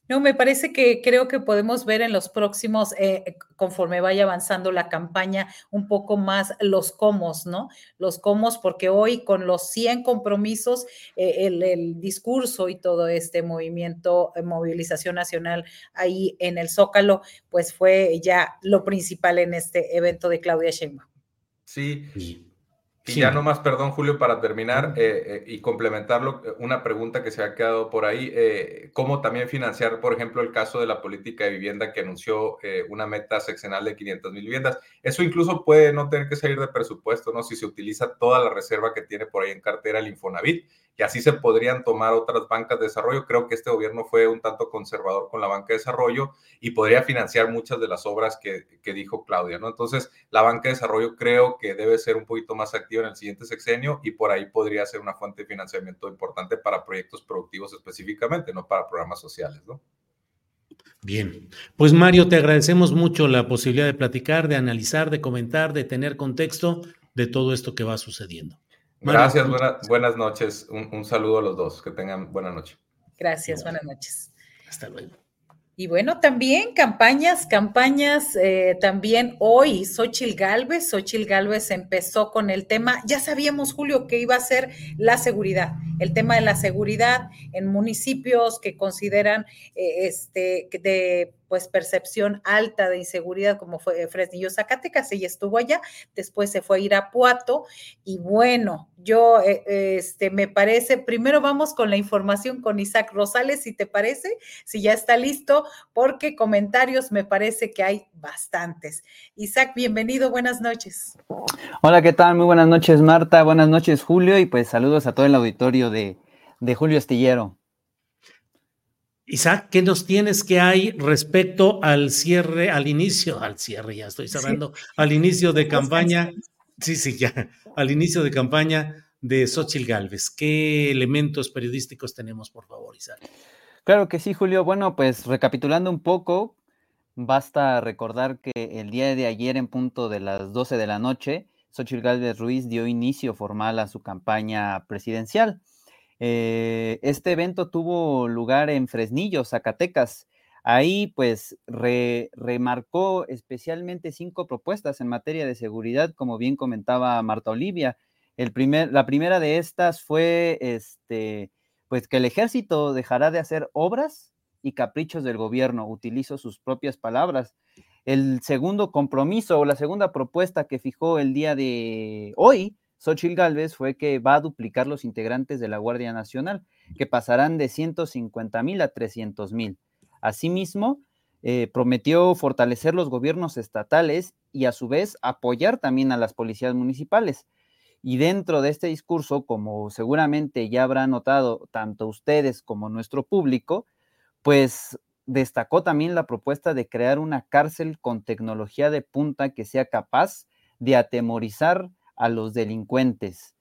[SPEAKER 3] No, me parece que creo que podemos ver en los próximos, eh, conforme vaya avanzando la campaña, un poco más los cómo, ¿no? Los cómo, porque hoy con los 100 compromisos, eh, el, el, discurso y todo este movimiento, eh, movilización nacional ahí en el Zócalo, pues fue ya lo principal en este evento de Claudia Sheinbaum.
[SPEAKER 19] Sí. Y
[SPEAKER 2] Sí.
[SPEAKER 19] ya nomás, perdón, Julio, para terminar eh, eh, y complementarlo, eh, una pregunta que se ha quedado por ahí, eh, ¿cómo también financiar, por ejemplo, el caso de la política de vivienda que anunció una meta seccional de 500 mil viviendas? Eso incluso puede no tener que salir de presupuesto, ¿no? Si se utiliza toda la reserva que tiene por ahí en cartera el Infonavit, y así se podrían tomar otras bancas de desarrollo. Creo que este gobierno fue un tanto conservador con la banca de desarrollo y podría financiar muchas de las obras que, que dijo Claudia, ¿no? Entonces, la banca de desarrollo creo que debe ser un poquito más activa en el siguiente sexenio y por ahí podría ser una fuente de financiamiento importante para proyectos productivos específicamente, no para programas sociales, ¿no?
[SPEAKER 2] Bien, pues Mario, te agradecemos mucho la posibilidad de platicar, de analizar, de comentar, de tener contexto de todo esto que va sucediendo.
[SPEAKER 19] Gracias, buena, buenas noches. Un, un, saludo a los dos. Que tengan buena noche.
[SPEAKER 3] Gracias, buenas noches.
[SPEAKER 2] Hasta luego.
[SPEAKER 3] Y bueno, también campañas, campañas, eh, también hoy Xochil Galvez, Xochil Galvez empezó con el tema, ya sabíamos Julio que iba a ser la seguridad, el tema de la seguridad en municipios que consideran eh, este de pues percepción alta de inseguridad como fue Fresnillo Zacatecas, ella estuvo allá, después se fue a Irapuato y bueno, yo eh, este me parece, primero vamos con la información con Isaac Rosales, si te parece, si ya está listo, porque comentarios me parece que hay bastantes. Isaac, bienvenido, buenas noches.
[SPEAKER 20] Hola, ¿qué tal? Muy buenas noches, Marta, buenas noches, Julio, y pues saludos a todo el auditorio de, de Julio Astillero.
[SPEAKER 2] Isaac, ¿qué nos tienes que hay respecto al cierre, al inicio, al cierre, ya estoy cerrando, al inicio de campaña, sí, sí, ya, al inicio de campaña de Xochitl Galvez? ¿Qué elementos periodísticos tenemos, por favor, Isaac?
[SPEAKER 20] Claro que sí, Julio. Bueno, pues recapitulando un poco, basta recordar que el día de ayer, en punto de las 12 de la noche, Xochitl Galvez Ruiz dio inicio formal a su campaña presidencial. Eh, este evento tuvo lugar en Fresnillo, Zacatecas. Ahí pues remarcó especialmente cinco propuestas en materia de seguridad, como bien comentaba Marta Olivia. El primer, la primera de estas fue este, pues que el ejército dejará de hacer obras y caprichos del gobierno, utilizo sus propias palabras. El segundo compromiso o la segunda propuesta que fijó el día de hoy Xochitl Galvez fue que va a duplicar los integrantes de la Guardia Nacional, que pasarán de 150 mil a 300 mil. Asimismo, eh, prometió fortalecer los gobiernos estatales y a su vez apoyar también a las policías municipales. Y dentro de este discurso, como seguramente ya habrá notado tanto ustedes como nuestro público, pues destacó también la propuesta de crear una cárcel con tecnología de punta que sea capaz de atemorizar a los delincuentes.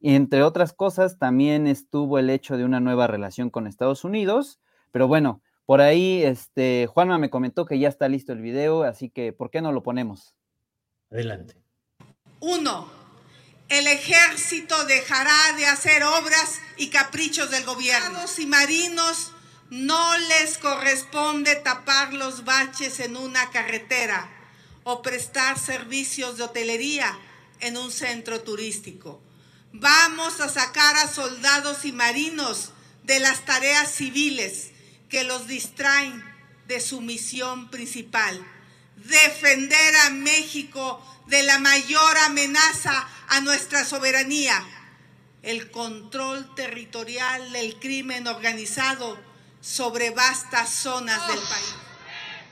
[SPEAKER 20] Y entre otras cosas, también estuvo el hecho de una nueva relación con Estados Unidos, pero bueno, por ahí este, Juanma me comentó que ya está listo el video, así que ¿por qué no lo ponemos?
[SPEAKER 2] Adelante.
[SPEAKER 21] Uno, el ejército dejará de hacer obras y caprichos del gobierno. y marinos no les corresponde tapar los baches en una carretera o prestar servicios de hotelería en un centro turístico. Vamos a sacar a soldados y marinos de las tareas civiles que los distraen de su misión principal, defender a México de la mayor amenaza a nuestra soberanía, el control territorial del crimen organizado sobre vastas zonas del país.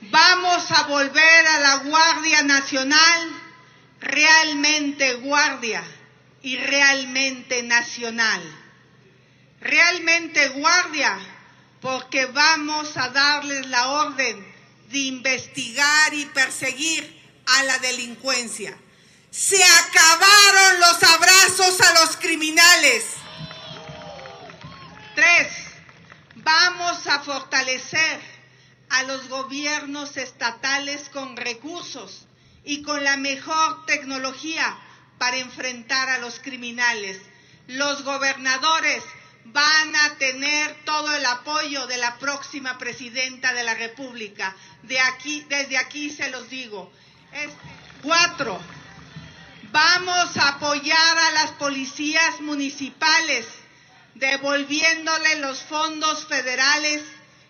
[SPEAKER 21] Vamos a volver a la Guardia Nacional realmente guardia y realmente nacional. Realmente guardia porque vamos a darles la orden de investigar y perseguir a la delincuencia. Se acabaron los abrazos a los criminales. Tres, vamos a fortalecer a los gobiernos estatales con recursos y con la mejor tecnología para enfrentar a los criminales. Los gobernadores van a tener todo el apoyo de la próxima presidenta de la República. De aquí, desde aquí se los digo. cuatro, vamos a apoyar a las policías municipales, devolviéndole los fondos federales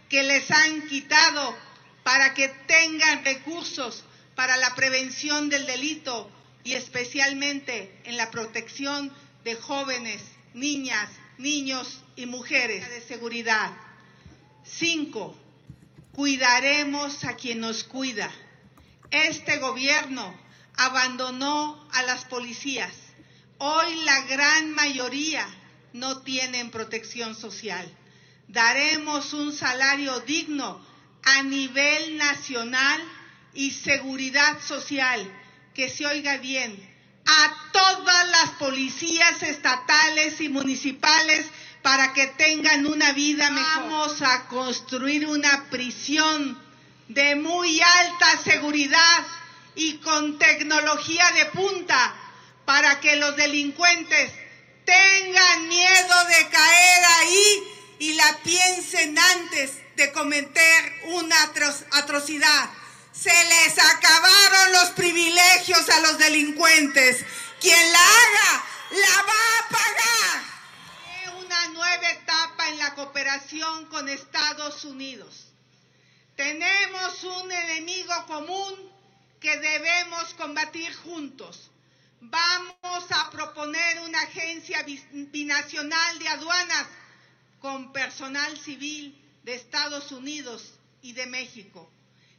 [SPEAKER 21] que les han quitado para que tengan recursos para la prevención del delito y especialmente en la protección de jóvenes, niñas, niños y mujeres de seguridad. Cinco, cuidaremos a quien nos cuida. Este gobierno abandonó a las policías. Hoy la gran mayoría no tienen protección social. Daremos un salario digno a nivel nacional y seguridad social, que se oiga bien, a todas las policías estatales y municipales para que tengan una vida mejor. Vamos a construir una prisión de muy alta seguridad y con tecnología de punta para que los delincuentes tengan miedo de caer ahí y la piensen antes de cometer una atrocidad. Se les acabaron los privilegios a los delincuentes. Quien la haga, la va a pagar. Una nueva etapa en la cooperación con Estados Unidos. Tenemos un enemigo común que debemos combatir juntos. Vamos a proponer una agencia binacional de aduanas con personal civil de Estados Unidos y de México,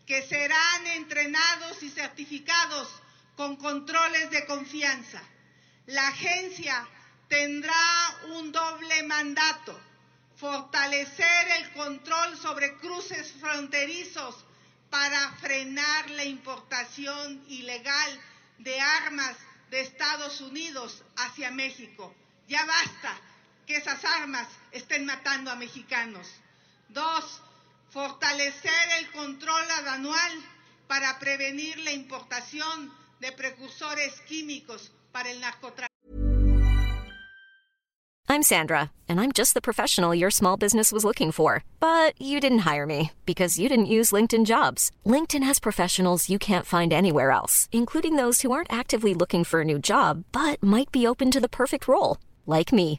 [SPEAKER 21] que serán entrenados y certificados con controles de confianza. La agencia tendrá un doble mandato, fortalecer el control sobre cruces fronterizos para frenar la importación ilegal de armas de Estados Unidos hacia México. Ya basta que esas armas estén matando a mexicanos. Dos, fortalecer el control anual para prevenir la importación de precursores químicos para el narcotráfico.
[SPEAKER 22] I'm Sandra, and I'm just the professional your small business was looking for. But you didn't hire me because you didn't use LinkedIn jobs. LinkedIn has professionals you can't find anywhere else, including those who aren't actively looking for a new job but might be open to the perfect role, like me.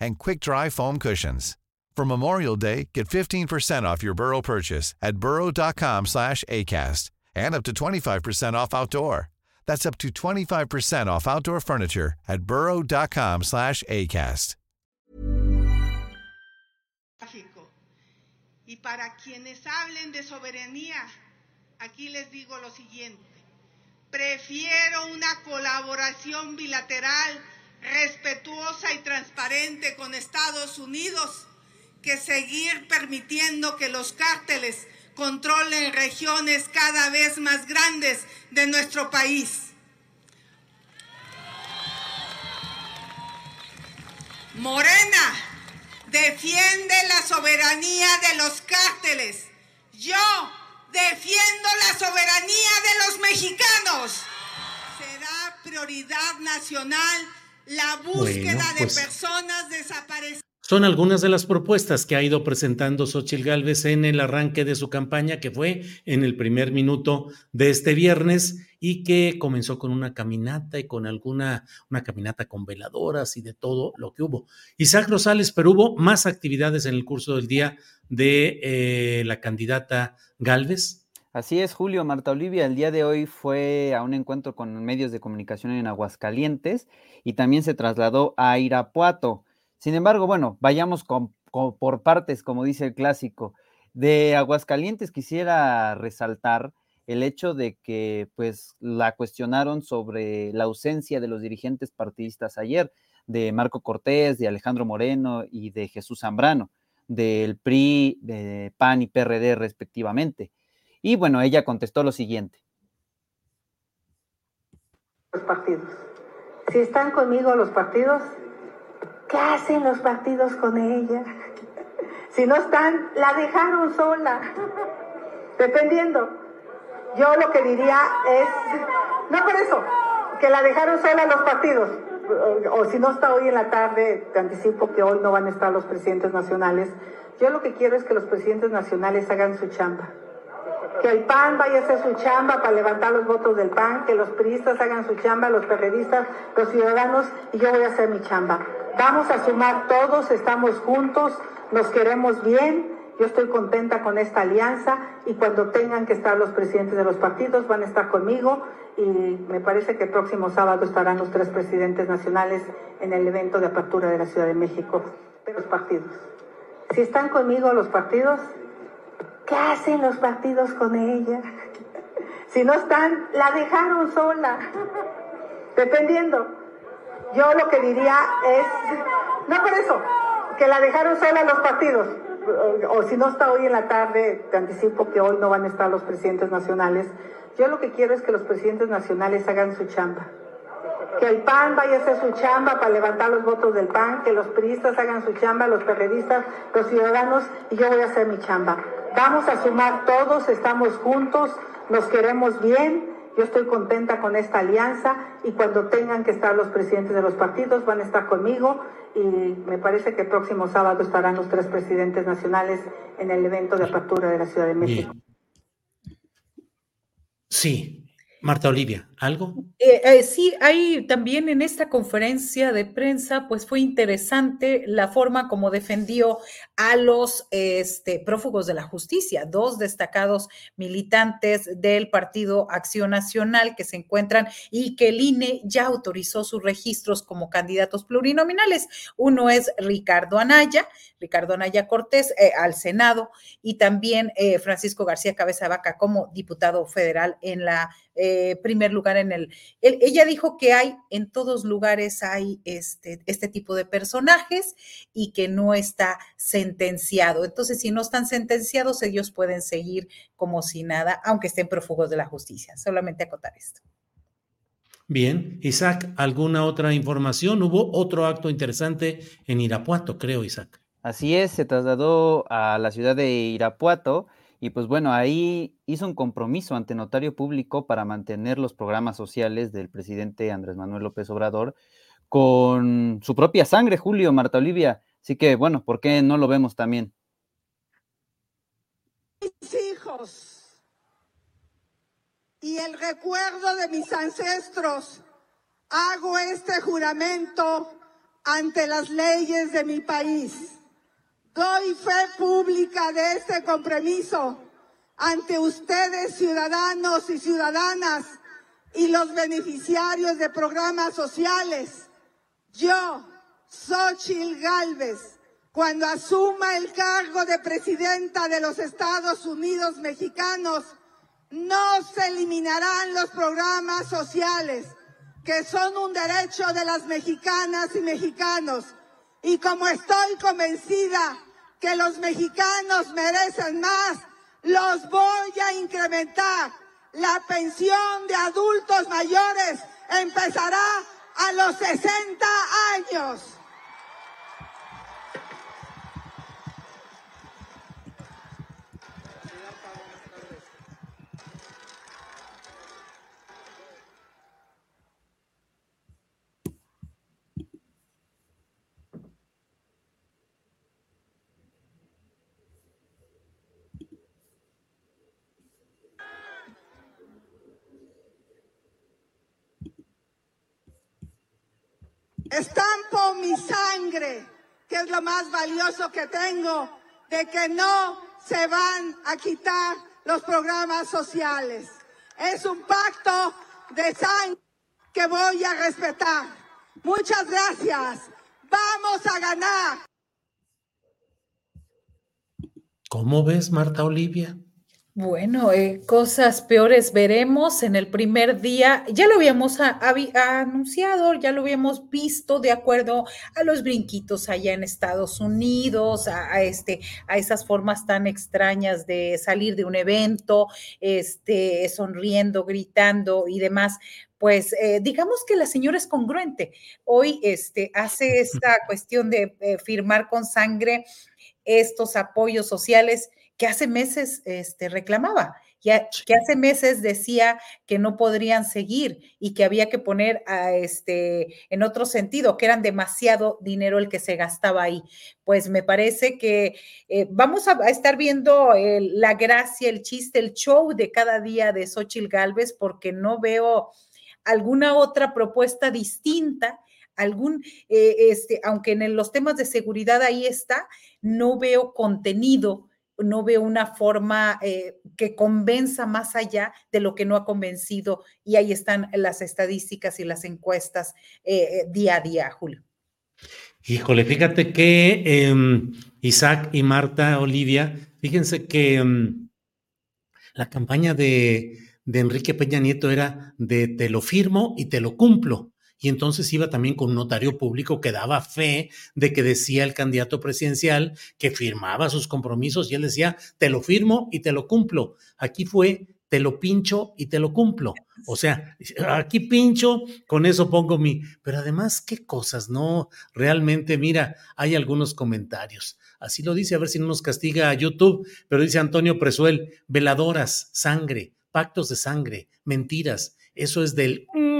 [SPEAKER 23] and quick-dry foam cushions. For Memorial Day, get 15% off your Burrow purchase at burrow.com slash ACAST and up to 25% off outdoor. That's up to 25% off outdoor furniture at burrow.com slash ACAST.
[SPEAKER 21] Y para quienes hablen de soberanía, aquí les digo lo siguiente. Prefiero una colaboración bilateral respetuosa y transparente con Estados Unidos que seguir permitiendo que los cárteles controlen regiones cada vez más grandes de nuestro país. Morena defiende la soberanía de los cárteles. Yo defiendo la soberanía de los mexicanos. Será prioridad nacional la búsqueda
[SPEAKER 2] Bueno, pues-
[SPEAKER 21] de personas desaparecidas.
[SPEAKER 2] Son algunas de las propuestas que ha ido presentando Xochitl Gálvez en el arranque de su campaña, que fue en el primer minuto de este viernes y que comenzó con una caminata y con alguna, una caminata con veladoras y de todo lo que hubo. Isaac Rosales, pero hubo más actividades en el curso del día de eh, la candidata Gálvez.
[SPEAKER 20] Así es, Julio. Marta Olivia, el día de hoy fue a un encuentro con medios de comunicación en Aguascalientes y también se trasladó a Irapuato. Sin embargo, bueno, vayamos con- por partes, como dice el clásico. De Aguascalientes quisiera resaltar el hecho de que pues la cuestionaron sobre la ausencia de los dirigentes partidistas ayer, de Marco Cortés, de Alejandro Moreno y de Jesús Zambrano, del PRI, de PAN y PRD respectivamente. Y bueno, ella contestó lo siguiente.
[SPEAKER 24] los partidos. Si están conmigo los partidos, ¿qué hacen los partidos con ella? Si no están, la dejaron sola. Dependiendo. Yo lo que diría es, no por eso, que la dejaron sola los partidos. O, si no está hoy en la tarde, te anticipo que hoy no van a estar los presidentes nacionales. Yo lo que quiero es que los presidentes nacionales hagan su chamba. Que el PAN vaya a hacer su chamba para levantar los votos del PAN, que los priistas hagan su chamba, los periodistas, los ciudadanos, y yo voy a hacer mi chamba. Vamos a sumar todos, estamos juntos, nos queremos bien, yo estoy contenta con esta alianza y cuando tengan que estar los presidentes de los partidos van a estar conmigo y me parece que el próximo sábado estarán los tres presidentes nacionales en el evento de apertura de la Ciudad de México de los partidos. Si están conmigo los partidos, ¿Qué hacen los partidos con ella? Si no están, la dejaron sola. Dependiendo. Yo lo que diría es, no por eso, que la dejaron sola los partidos. O, si no está hoy en la tarde, te anticipo que hoy no van a estar los presidentes nacionales. Yo lo que quiero es que los presidentes nacionales hagan su chamba. Que el PAN vaya a hacer su chamba para levantar los votos del PAN, que los priistas hagan su chamba, los periodistas, los ciudadanos, y yo voy a hacer mi chamba. Vamos a sumar todos, estamos juntos, nos queremos bien. Yo estoy contenta con esta alianza y cuando tengan que estar los presidentes de los partidos van a estar conmigo y me parece que el próximo sábado estarán los tres presidentes nacionales en el evento de apertura de la Ciudad de México.
[SPEAKER 2] Sí, Marta Olivia, ¿algo?
[SPEAKER 3] Eh, eh, sí, hay también en esta conferencia de prensa, pues fue interesante la forma como defendió a los este, prófugos de la justicia, dos destacados militantes del Partido Acción Nacional que se encuentran y que el INE ya autorizó sus registros como candidatos plurinominales. Uno es Ricardo Anaya, Ricardo Anaya Cortés eh, al Senado y también Francisco García Cabeza Vaca como diputado federal en la primer lugar en el ella dijo que hay en todos lugares hay este, este tipo de personajes y que no está sentenciado. Entonces, si no están sentenciados, ellos pueden seguir como si nada, aunque estén prófugos de la justicia. Solamente acotar esto.
[SPEAKER 2] Bien, Isaac, ¿alguna otra información? Hubo otro acto interesante en Irapuato, creo, Isaac.
[SPEAKER 20] Así es, se trasladó a la ciudad de Irapuato y pues bueno, ahí hizo un compromiso ante notario público para mantener los programas sociales del presidente Andrés Manuel López Obrador con su propia sangre, Julio, Marta Olivia. Así que bueno, ¿por qué no lo vemos también?
[SPEAKER 24] Mis hijos y el recuerdo de mis ancestros, hago este juramento ante las leyes de mi país Doy fe pública de este compromiso ante ustedes, ciudadanos y ciudadanas, y los beneficiarios de programas sociales. Yo, Xochil Gálvez, cuando asuma el cargo de presidenta de los Estados Unidos mexicanos, no se eliminarán los programas sociales, que son un derecho de las mexicanas y mexicanos. Y como estoy convencida que los mexicanos merecen más, los voy a incrementar. La pensión de adultos mayores empezará a los 60 años. Estampo mi sangre, que es lo más valioso que tengo, de que no se van a quitar los programas sociales. Es un pacto de sangre que voy a respetar. Muchas gracias. Vamos a ganar.
[SPEAKER 2] ¿Cómo ves, Marta Olivia?
[SPEAKER 3] Bueno, eh, cosas peores veremos en el primer día. Ya lo habíamos anunciado, ya lo habíamos visto de acuerdo a los brinquitos allá en Estados Unidos, a, este, a esas formas tan extrañas de salir de un evento, este, sonriendo, gritando y demás. Pues eh, digamos que la señora es congruente. Hoy este, hace esta cuestión de eh, firmar con sangre estos apoyos sociales que hace meses este, reclamaba, ya, que hace meses decía que no podrían seguir y que había que poner a este, en otro sentido, que eran demasiado dinero el que se gastaba ahí. Pues me parece que eh, vamos a, estar viendo la gracia, el chiste, el show de cada día de Xochil Gálvez, porque no veo alguna otra propuesta distinta algún, eh, este, aunque en los temas de seguridad ahí está, no veo contenido no veo una forma eh, que convenza más allá de lo que no ha convencido y ahí están las estadísticas y las encuestas eh, eh, día a día, Julio.
[SPEAKER 2] Híjole, fíjate que em, Isaac y Marta Olivia, fíjense que em, la campaña de, de Enrique Peña Nieto era de te lo firmo y te lo cumplo y entonces iba también con un notario público que daba fe de que decía el candidato presidencial que firmaba sus compromisos y él decía, te lo firmo y te lo cumplo. Aquí fue, te lo pincho y te lo cumplo. O sea, aquí pincho, con eso pongo mi... Pero además, qué cosas, ¿no? Realmente, mira, hay algunos comentarios. Así lo dice, a ver si no nos castiga a YouTube, pero dice Antonio Presuel, veladoras, sangre, pactos de sangre, mentiras. Eso es del... Mm,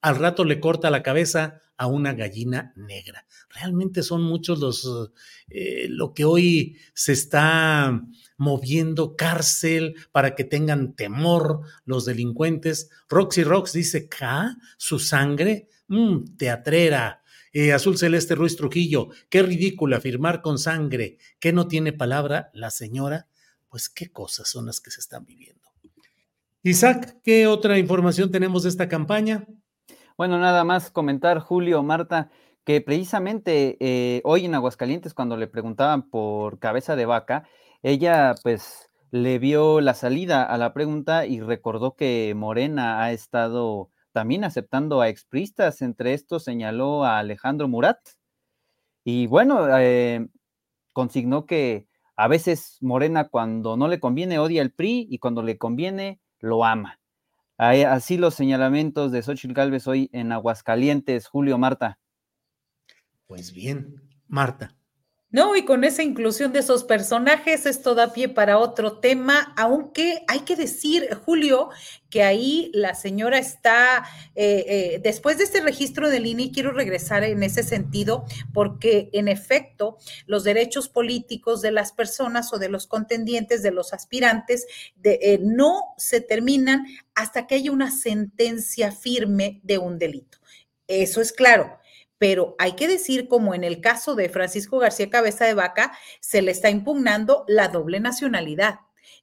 [SPEAKER 2] al rato le corta la cabeza a una gallina negra. Realmente son muchos los... Eh, lo que hoy se está moviendo cárcel para que tengan temor los delincuentes. Roxy Rox dice, ¿ca? ¿Su sangre? Mm, teatrera. Eh, Azul Celeste Ruiz Trujillo, qué ridícula firmar con sangre, que no tiene palabra la señora. Pues qué cosas son las que se están viviendo. Isaac, ¿qué otra información tenemos de esta campaña?
[SPEAKER 20] Bueno, nada más comentar, Julio, Marta, que precisamente eh, hoy en Aguascalientes, cuando le preguntaban por cabeza de vaca, ella pues le vio la salida a la pregunta y recordó que Morena ha estado también aceptando a expristas, entre estos señaló a Alejandro Murat. Y bueno, eh, consignó que a veces Morena cuando no le conviene odia el PRI y cuando le conviene lo ama. Así los señalamientos de Xochitl Galvez hoy en Aguascalientes, Julio Marta.
[SPEAKER 2] Pues bien, Marta.
[SPEAKER 3] No, y con esa inclusión de esos personajes, esto da pie para otro tema, aunque hay que decir, Julio, que ahí la señora está, eh, eh, después de este registro del INE, quiero regresar en ese sentido, porque en efecto, los derechos políticos de las personas o de los contendientes, de los aspirantes, de, eh, no se terminan hasta que haya una sentencia firme de un delito. Eso es claro pero hay que decir, como en el caso de Francisco García Cabeza de Vaca, se le está impugnando la doble nacionalidad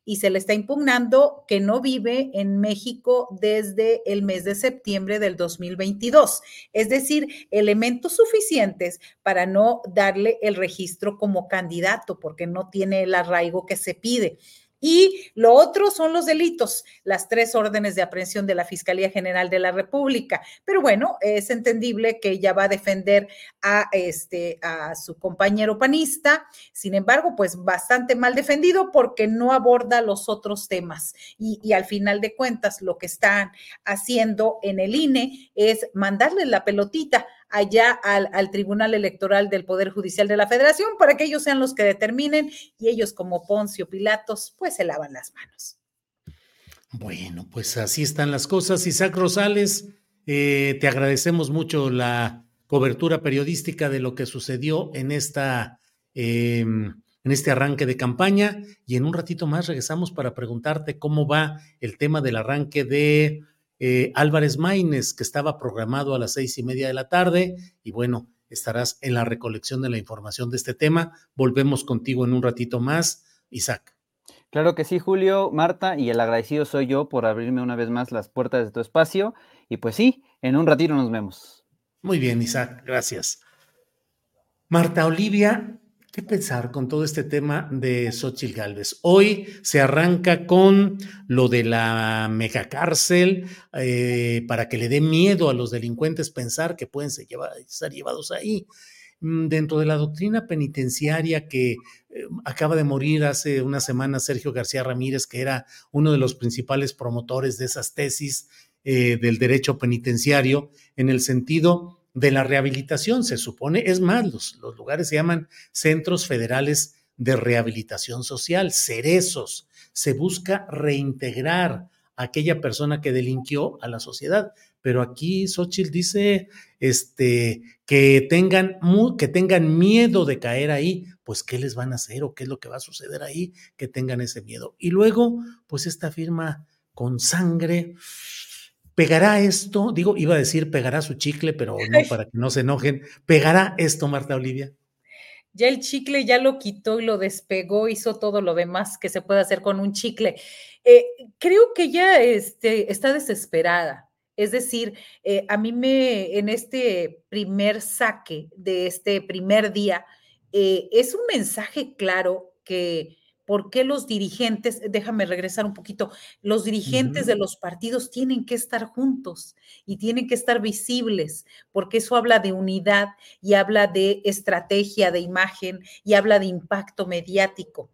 [SPEAKER 3] y se le está impugnando que no vive en México desde el mes de septiembre del 2022. Es decir, elementos suficientes para no darle el registro como candidato porque no tiene el arraigo que se pide. Y lo otro son los delitos, las tres órdenes de aprehensión de la Fiscalía General de la República. Pero bueno, es entendible que ella va a defender a este a su compañero panista. Sin embargo, pues bastante mal defendido porque no aborda los otros temas. Y, y al final de cuentas, lo que están haciendo en el INE es mandarle la pelotita allá al, al, Tribunal Electoral del Poder Judicial de la Federación para que ellos sean los que determinen y ellos como Poncio Pilatos pues se lavan las manos.
[SPEAKER 2] Bueno, pues así están las cosas. Isaac Rosales, eh, te agradecemos mucho la cobertura periodística de lo que sucedió en esta... Eh, en este arranque de campaña y en un ratito más regresamos para preguntarte cómo va el tema del arranque de eh, Álvarez Maínez, que estaba programado a las seis y media de la tarde. Y bueno, estarás en la recolección de la información de este tema. Volvemos contigo en un ratito más, Isaac.
[SPEAKER 20] Claro que sí, Julio, Marta, y el agradecido soy yo por abrirme una vez más las puertas de tu espacio. Y pues sí, en un ratito nos vemos.
[SPEAKER 2] Muy bien, Isaac, gracias. Marta Olivia, ¿Qué pensar con todo este tema de Xochitl Galvez? Hoy se arranca con lo de la megacárcel eh, para que le dé miedo a los delincuentes pensar que pueden ser, llevados ahí. Mm, dentro de la doctrina penitenciaria que eh, acaba de morir hace una semana Sergio García Ramírez, que era uno de los principales promotores de esas tesis eh, del derecho penitenciario, en el sentido de la rehabilitación, se supone, es más, los, lugares se llaman centros federales de rehabilitación social, cerezos, se busca reintegrar a aquella persona que delinquió a la sociedad. Pero aquí Xochitl dice este, que, tengan, que tengan miedo de caer ahí, pues ¿qué les van a hacer o qué es lo que va a suceder ahí? Que tengan ese miedo. Y luego, pues esta firma con sangre, ¿Pegará esto? Digo, iba a decir pegará su chicle, pero no para que no se enojen. ¿Pegará esto, Marta Olivia?
[SPEAKER 3] Ya el chicle ya lo quitó y lo despegó, hizo todo lo demás que se puede hacer con un chicle. Eh, creo que ya este, está desesperada. Es decir, eh, a mí me, en este primer saque de este primer día, eh, es un mensaje claro que por qué los dirigentes, déjame regresar un poquito, los dirigentes de los partidos tienen que estar juntos y tienen que estar visibles, porque eso habla de unidad y habla de estrategia de imagen y habla de impacto mediático.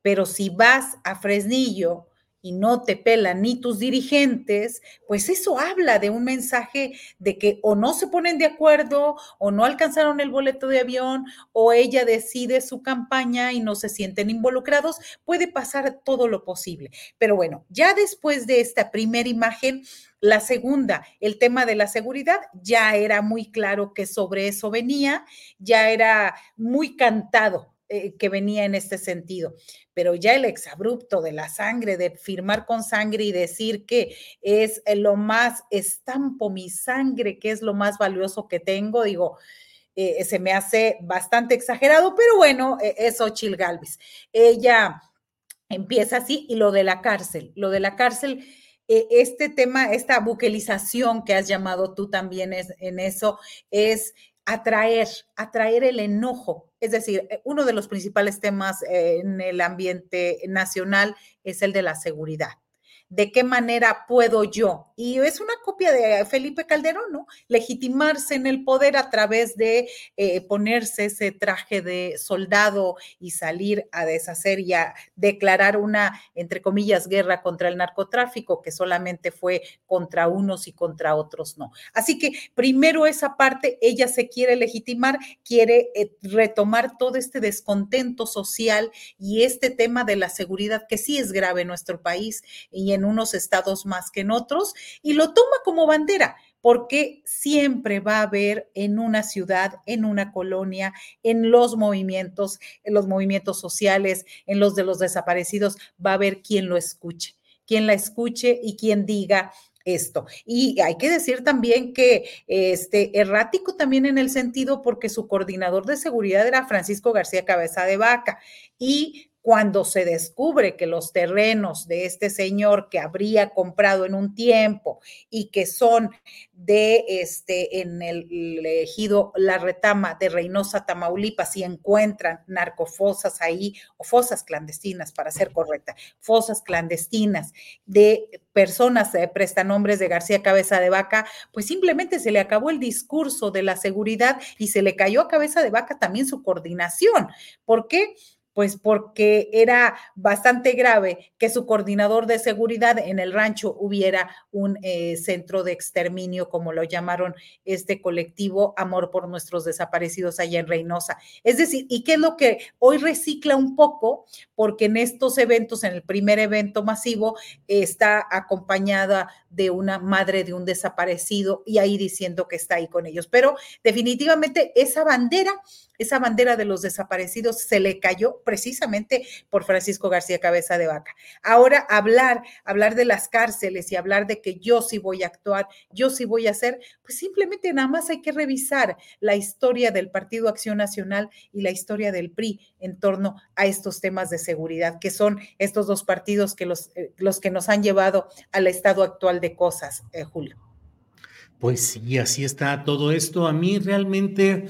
[SPEAKER 3] Pero si vas a Fresnillo y no te pelan ni tus dirigentes, pues eso habla de un mensaje de que o no se ponen de acuerdo o no alcanzaron el boleto de avión o ella decide su campaña y no se sienten involucrados. Puede pasar todo lo posible. Pero bueno, ya después de esta primera imagen, la segunda, el tema de la seguridad, ya era muy claro que sobre eso venía, ya era muy cantado eh, que venía en este sentido. Pero ya el exabrupto de la sangre, de firmar con sangre y decir que es lo más, estampo mi sangre, que es lo más valioso que tengo, digo, eh, se me hace bastante exagerado, pero bueno, e, es Ochil Galvez. Ella empieza así y lo de la cárcel, lo de la cárcel e, este tema, esta buquelización que has llamado tú también es, en eso, es atraer, atraer el enojo. Es decir, eh, uno de los principales temas eh, en el ambiente nacional es el de la seguridad de qué manera puedo yo. Y es una copia de Felipe Calderón, ¿no? Legitimarse en el poder a través de eh, ponerse ese traje de soldado y salir a deshacer y a declarar una, entre comillas, guerra contra el narcotráfico, que solamente fue contra unos y contra otros no. Así que primero esa parte, ella se quiere legitimar, quiere eh, retomar todo este descontento social y este tema de la seguridad que sí es grave en nuestro país y en unos estados más que en otros, y lo toma como bandera porque siempre va a haber en una ciudad, en una colonia, en los movimientos, en los movimientos sociales, en los de los desaparecidos, va a haber quien lo escuche, quien la escuche y quien diga esto. Y hay que decir también que este errático también en el sentido porque su coordinador de seguridad era Francisco García Cabeza de Vaca y cuando se descubre que los terrenos de este señor que habría comprado en un tiempo y que son de este en el ejido La Retama de Reynosa, Tamaulipas, y encuentran narcofosas ahí, o fosas clandestinas, para ser correcta, fosas clandestinas de personas de prestanombres de García Cabeza de Vaca, pues simplemente se le acabó el discurso de la seguridad y se le cayó a Cabeza de Vaca también su coordinación. ¿Por qué? Pues porque era bastante grave que su coordinador de seguridad en el rancho hubiera un eh, centro de exterminio, como lo llamaron este colectivo Amor por nuestros desaparecidos allá en Reynosa. Es decir, ¿y qué es lo que hoy recicla un poco? Porque en estos eventos, en el primer evento masivo, está acompañada de una madre de un desaparecido y ahí diciendo que está ahí con ellos. Pero definitivamente esa bandera esa bandera de los desaparecidos se le cayó precisamente por Francisco García Cabeza de Vaca. Ahora hablar, hablar de las cárceles y hablar de que yo sí voy a actuar, yo sí voy a hacer, pues simplemente nada más hay que revisar la historia del Partido Acción Nacional y la historia del PRI en torno a estos temas de seguridad, que son estos dos partidos que los, eh, los que nos han llevado al estado actual de cosas, eh, Julio.
[SPEAKER 2] Pues sí, así está todo esto. A mí realmente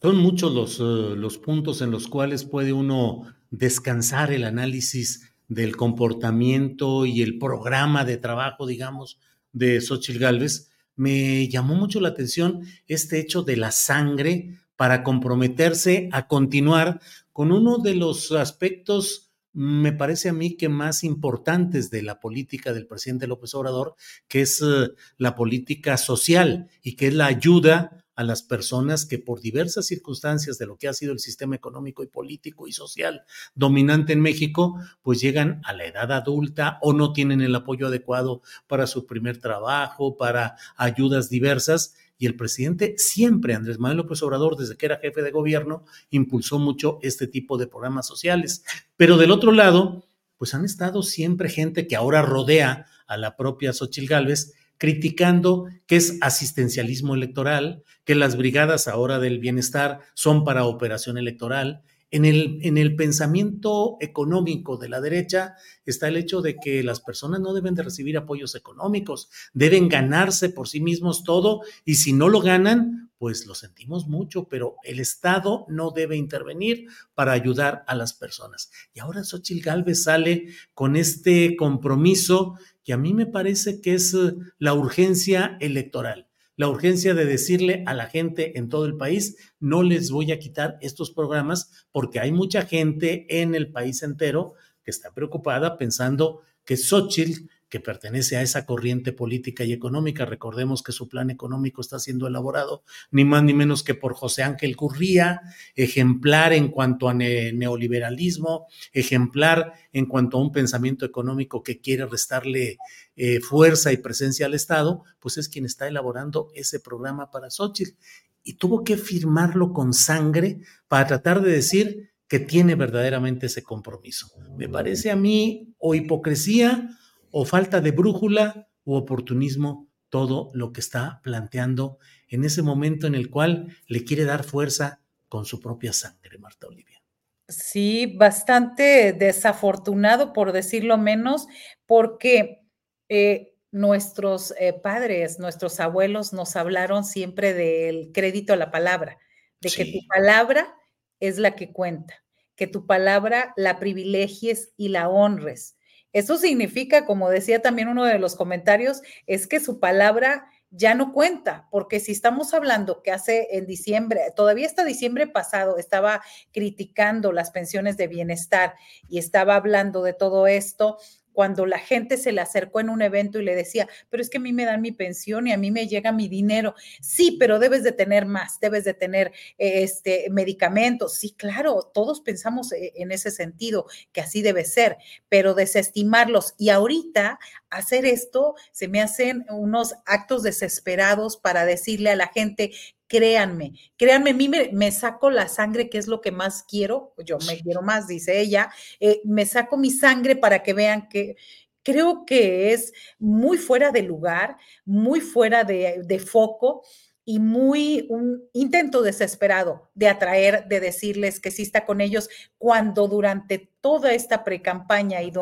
[SPEAKER 2] son muchos los, eh, los puntos en los cuales puede uno descansar el análisis del comportamiento y el programa de trabajo, digamos, de Xochitl Galvez. Me llamó mucho la atención este hecho de la sangre para comprometerse a continuar con uno de los aspectos, me parece a mí que más importantes de la política del presidente López Obrador, que es eh, la política social y que es la ayuda a las personas que por diversas circunstancias de lo que ha sido el sistema económico y político y social dominante en México, pues llegan a la edad adulta o no tienen el apoyo adecuado para su primer trabajo, para ayudas diversas. Y el presidente siempre, Andrés Manuel López Obrador, desde que era jefe de gobierno, impulsó mucho este tipo de programas sociales. Pero del otro lado, pues han estado siempre gente que ahora rodea a la propia Xochil Gálvez, criticando que es asistencialismo electoral, que las brigadas ahora del bienestar son para operación electoral. En el, en el pensamiento económico de la derecha está el hecho de que las personas no deben de recibir apoyos económicos, deben ganarse por sí mismos todo y si no lo ganan, pues lo sentimos mucho, pero el Estado no debe intervenir para ayudar a las personas. Y ahora Xochitl Galvez sale con este compromiso que a mí me parece que es eh, la urgencia electoral, la urgencia de decirle a la gente en todo el país, no les voy a quitar estos programas porque hay mucha gente en el país entero que está preocupada pensando que Xochitl que pertenece a esa corriente política y económica. Recordemos que su plan económico está siendo elaborado ni más ni menos que por José Ángel Curría, ejemplar en cuanto a neoliberalismo, ejemplar en cuanto a un pensamiento económico que quiere restarle eh, fuerza y presencia al Estado, pues es quien está elaborando ese programa para Xochitl. Y tuvo que firmarlo con sangre para tratar de decir que tiene verdaderamente ese compromiso. Me parece a mí o hipocresía o falta de brújula u oportunismo todo lo que está planteando en ese momento en el cual le quiere dar fuerza con su propia sangre, Marta Olivia.
[SPEAKER 3] Sí, bastante desafortunado, por decirlo menos, porque eh, nuestros eh, padres, nuestros abuelos nos hablaron siempre del crédito a la palabra, de que tu palabra es la que cuenta, que tu palabra la privilegies y la honres, eso significa, como decía también uno de los comentarios, es que su palabra ya no cuenta, porque si estamos hablando que hace en diciembre, todavía hasta diciembre pasado, estaba criticando las pensiones de bienestar y estaba hablando de todo esto, cuando la gente se le acercó en un evento y le decía, pero es que a mí me dan mi pensión y a mí me llega mi dinero. Sí, pero debes de tener más, debes de tener eh, este medicamentos. Sí, claro, todos pensamos eh, en ese sentido, que así debe ser, pero desestimarlos y ahorita hacer esto se me hacen unos actos desesperados para decirle a la gente créanme, créanme, a mí me, saco la sangre, que es lo que más quiero, yo me quiero más, dice ella, eh, me saco mi sangre para que vean que creo que es muy fuera de lugar, muy fuera de, de foco y muy un intento desesperado de atraer, de decirles que sí está con ellos, cuando durante toda esta precampaña y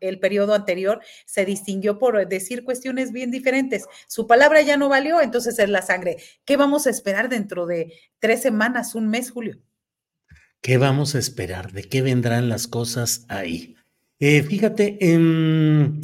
[SPEAKER 3] el periodo anterior se distinguió por decir cuestiones bien diferentes. Su palabra ya no valió, entonces es la sangre. ¿Qué vamos a esperar dentro de tres semanas, un mes, Julio?
[SPEAKER 2] ¿Qué vamos a esperar? ¿De qué vendrán las cosas ahí? Eh, fíjate, en,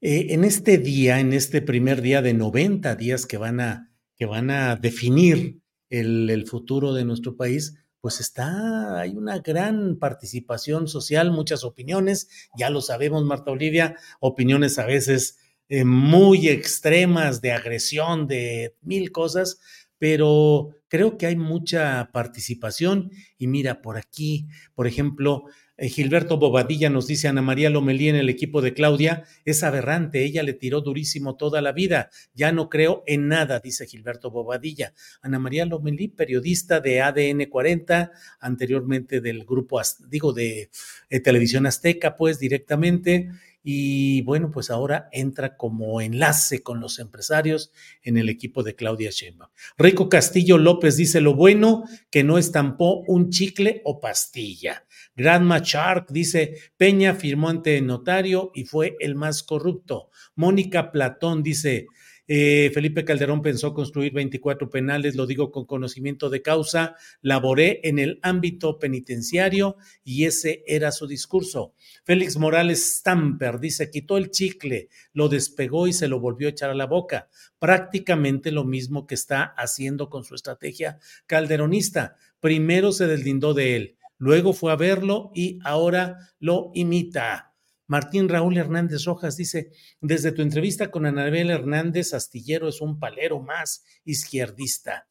[SPEAKER 2] eh, en este día, en este primer día de 90 días que van a que van a definir el, futuro de nuestro país, pues está, hay una gran participación social, muchas opiniones, ya lo sabemos, Marta Olivia, opiniones a veces eh, muy extremas de agresión, de mil cosas, pero creo que hay mucha participación. Y mira, por aquí, por ejemplo, Gilberto Bobadilla nos dice, Ana María Lomelí en el equipo de Claudia es aberrante, ella le tiró durísimo toda la vida, ya no creo en nada, dice Gilberto Bobadilla. Ana María Lomelí, periodista de ADN 40, anteriormente del grupo, digo, de eh, Televisión Azteca, pues directamente y bueno, pues ahora entra como enlace con los empresarios en el equipo de Claudia Sheinbaum. Rico Castillo López dice lo bueno que no estampó un chicle o pastilla. Grandma Shark dice Peña firmó ante notario y fue el más corrupto. Mónica Platón dice eh, Felipe Calderón pensó construir 24 penales, lo digo con conocimiento de causa, laboré en el ámbito penitenciario y ese era su discurso. Félix Morales Stamper dice, quitó el chicle, lo despegó y se lo volvió a echar a la boca. Prácticamente lo mismo que está haciendo con su estrategia calderonista. Primero se deslindó de él, luego fue a verlo y ahora lo imita. Martín Raúl Hernández Rojas dice, desde tu entrevista con Anabel Hernández, Astillero es un palero más izquierdista.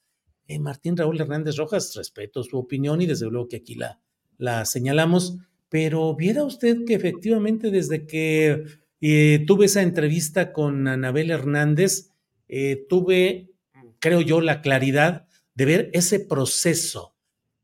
[SPEAKER 2] Eh, Martín Raúl Hernández Rojas, respeto su opinión y desde luego que aquí la, la señalamos, pero viera usted que efectivamente desde que eh, tuve esa entrevista con Anabel Hernández, eh, tuve, creo yo, la claridad de ver ese proceso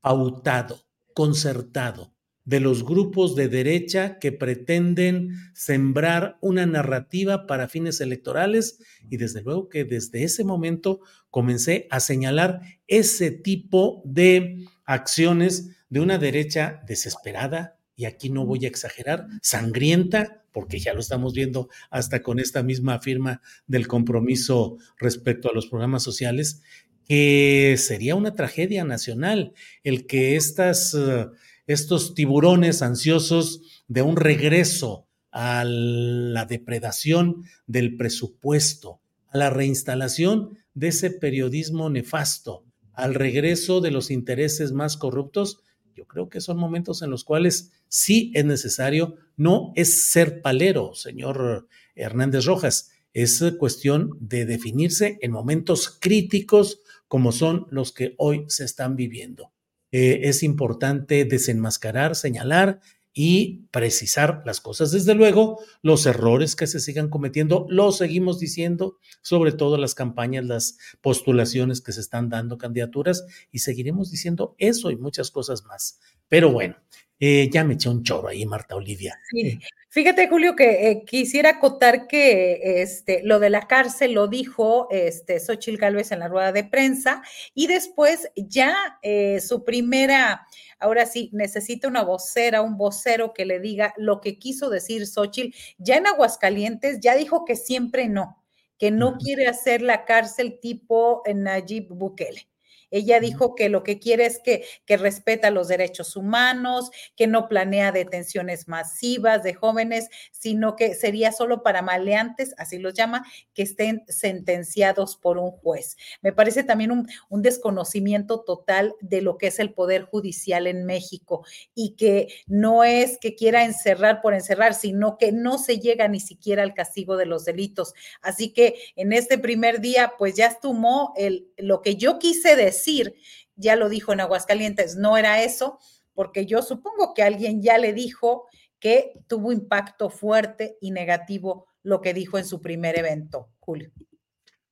[SPEAKER 2] pautado, concertado, de los grupos de derecha que pretenden sembrar una narrativa para fines electorales. Y desde luego que desde ese momento comencé a señalar ese tipo de acciones de una derecha desesperada. Y aquí no voy a exagerar, sangrienta, porque ya lo estamos viendo hasta con esta misma firma del compromiso respecto a los programas sociales, que sería una tragedia nacional el que estas... Uh, estos tiburones ansiosos de un regreso a la depredación del presupuesto, a la reinstalación de ese periodismo nefasto, al regreso de los intereses más corruptos, Yo creo que son momentos en los cuales sí es necesario, no es ser palero, señor Hernández Rojas, es cuestión de definirse en momentos críticos como son los que hoy se están viviendo. Eh, es importante desenmascarar, señalar y precisar las cosas. Desde luego, los errores que se sigan cometiendo, los seguimos diciendo, sobre todo las campañas, las postulaciones que se están dando, candidaturas, y seguiremos diciendo eso y muchas cosas más. Pero bueno, eh, ya me eché un choro ahí, Marta Olivia.
[SPEAKER 3] Sí. Fíjate, Julio, que eh, quisiera acotar que este, lo de la cárcel lo dijo este, Xochil Gálvez en la rueda de prensa y después ya eh, su primera, ahora sí, necesita una vocera, un vocero que le diga lo que quiso decir Xochil. Ya en Aguascalientes ya dijo que siempre no, que no quiere hacer la cárcel tipo Nayib Bukele. Ella dijo que lo que quiere es que, que respeta los derechos humanos, que no planea detenciones masivas de jóvenes, sino que sería solo para maleantes, así los llama, que estén sentenciados por un juez. Me parece también un, un desconocimiento total de lo que es el Poder Judicial en México y que no es que quiera encerrar por encerrar, sino que no se llega ni siquiera al castigo de los delitos. Así que en este primer día, pues ya tomó el, lo que yo quise decir decir, ya lo dijo en Aguascalientes, no era eso, porque yo supongo que alguien ya le dijo que tuvo impacto fuerte y negativo lo que dijo en su primer evento, Julio.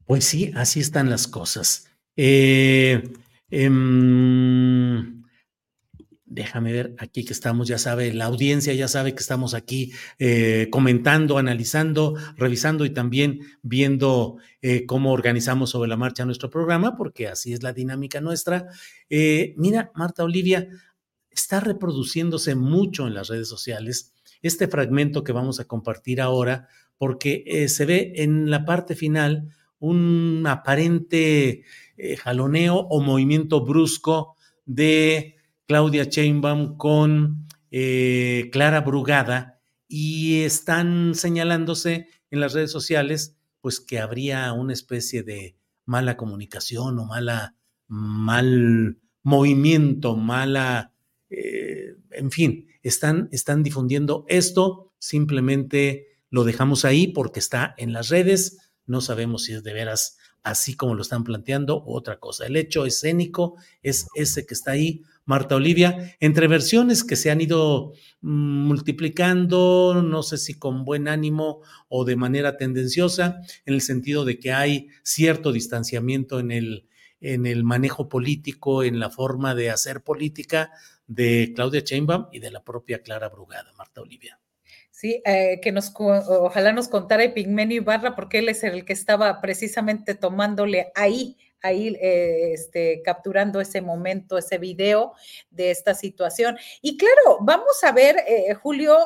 [SPEAKER 2] Pues sí, así están las cosas. Eh, eh, Déjame ver aquí que estamos, ya sabe, la audiencia ya sabe que estamos aquí eh, comentando, analizando, revisando y también viendo eh, cómo organizamos sobre la marcha nuestro programa, porque así es la dinámica nuestra. Eh, mira, Marta Olivia, está reproduciéndose mucho en las redes sociales este fragmento que vamos a compartir ahora, porque se ve en la parte final un aparente jaloneo o movimiento brusco de Claudia Sheinbaum con eh, Clara Brugada y están señalándose en las redes sociales pues que habría una especie de mala comunicación o mala, mal movimiento, mala, eh, en fin, están, están difundiendo esto, simplemente lo dejamos ahí porque está en las redes, no sabemos si es de veras así como lo están planteando otra cosa. El hecho escénico es ese que está ahí Marta Olivia, entre versiones que se han ido mm, multiplicando, no sé si con buen ánimo o de manera tendenciosa, en el sentido de que hay cierto distanciamiento en el, en el manejo político, en la forma de hacer política de Claudia Sheinbaum y de la propia Clara Brugada, Marta Olivia.
[SPEAKER 3] Sí, eh, que nos ojalá nos contara Epigmenio Ibarra, porque él es el que estaba precisamente tomándole ahí ahí eh, este, capturando ese momento, ese video de esta situación. Y claro, vamos a ver, eh, Julio,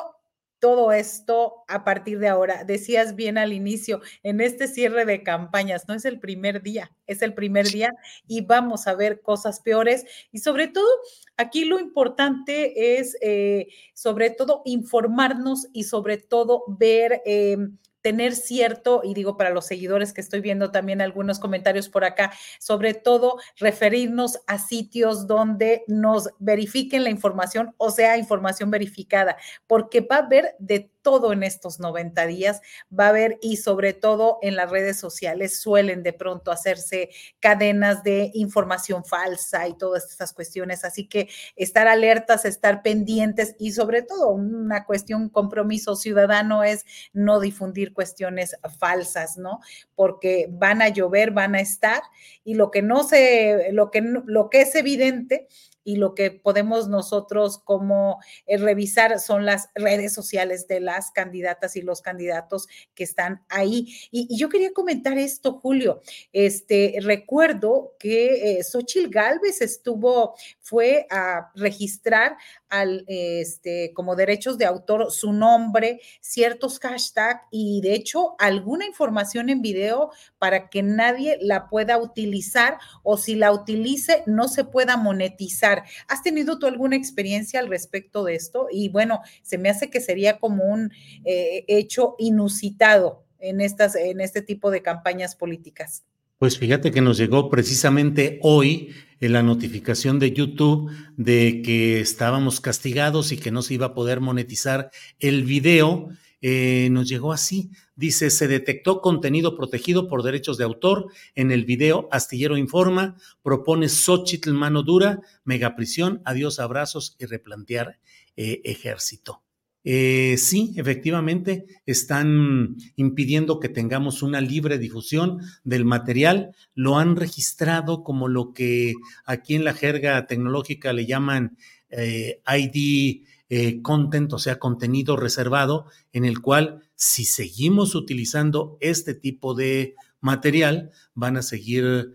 [SPEAKER 3] todo esto a partir de ahora. Decías bien al inicio, en este cierre de campañas, no es el primer día, es el primer día y vamos a ver cosas peores. Y sobre todo, aquí lo importante es, eh, sobre todo, informarnos y sobre todo ver em, tener cierto, y digo para los seguidores que estoy viendo también algunos comentarios por acá, sobre todo referirnos a sitios donde nos verifiquen la información o sea información verificada, porque va a haber de todo en estos 90 días, va a haber y sobre todo en las redes sociales suelen de pronto hacerse cadenas de información falsa y todas estas cuestiones, así que estar alertas, estar pendientes y sobre todo una cuestión compromiso ciudadano es no difundir cuestiones falsas, ¿no? Porque van a llover, van a estar y lo que no se, lo que, lo que es evidente y lo que podemos nosotros como eh, revisar son las redes sociales de las candidatas y los candidatos que están ahí. Y, yo quería comentar esto, Julio. Este, recuerdo que eh, Xochil Gálvez estuvo, fue a registrar al, este, como derechos de autor su nombre, ciertos hashtags y de hecho alguna información en video para que nadie la pueda utilizar o si la utilice no se pueda monetizar. ¿Has tenido tú alguna experiencia al respecto de esto? Y bueno, se me hace que sería como un eh, hecho inusitado en, estas, en este tipo de campañas políticas.
[SPEAKER 2] Pues fíjate que nos llegó precisamente hoy eh, la notificación de YouTube de que estábamos castigados y que no se iba a poder monetizar el video. Eh, nos llegó así. Dice, se detectó contenido protegido por derechos de autor en el video Astillero Informa, propone Xochitl mano dura, megaprisión, adiós abrazos y replantear eh, ejército. Eh, sí, efectivamente, están impidiendo que tengamos una libre difusión del material. Lo han registrado como lo que aquí en la jerga tecnológica le llaman eh, ID eh, content, o sea, contenido reservado, en el cual si seguimos utilizando este tipo de material, van a seguir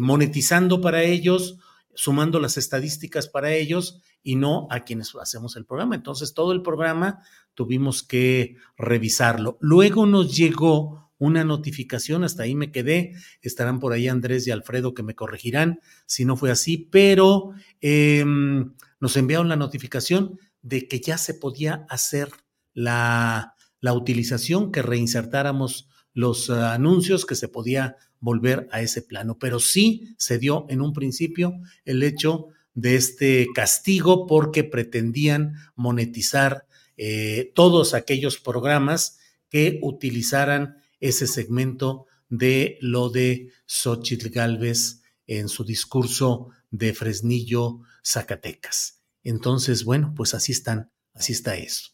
[SPEAKER 2] monetizando para ellos, sumando las estadísticas para ellos y no a quienes hacemos el programa. Entonces, todo el programa tuvimos que revisarlo. Luego nos llegó una notificación, hasta ahí me quedé, estarán por ahí Andrés y Alfredo que me corregirán si no fue así, pero em, nos enviaron la notificación de que ya se podía hacer la, la utilización, que reinsertáramos los uh, anuncios, que se podía volver a ese plano. Pero sí se dio en un principio el hecho de este castigo porque pretendían monetizar eh, todos aquellos programas que utilizaran ese segmento de lo de Xochitl Galvez en su discurso de Fresnillo, Zacatecas. Entonces, bueno, pues así están, así está eso.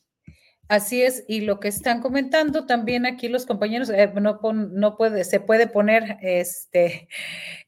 [SPEAKER 3] Así es, y lo que están comentando también aquí los compañeros, eh, no, no puede, se puede poner, este,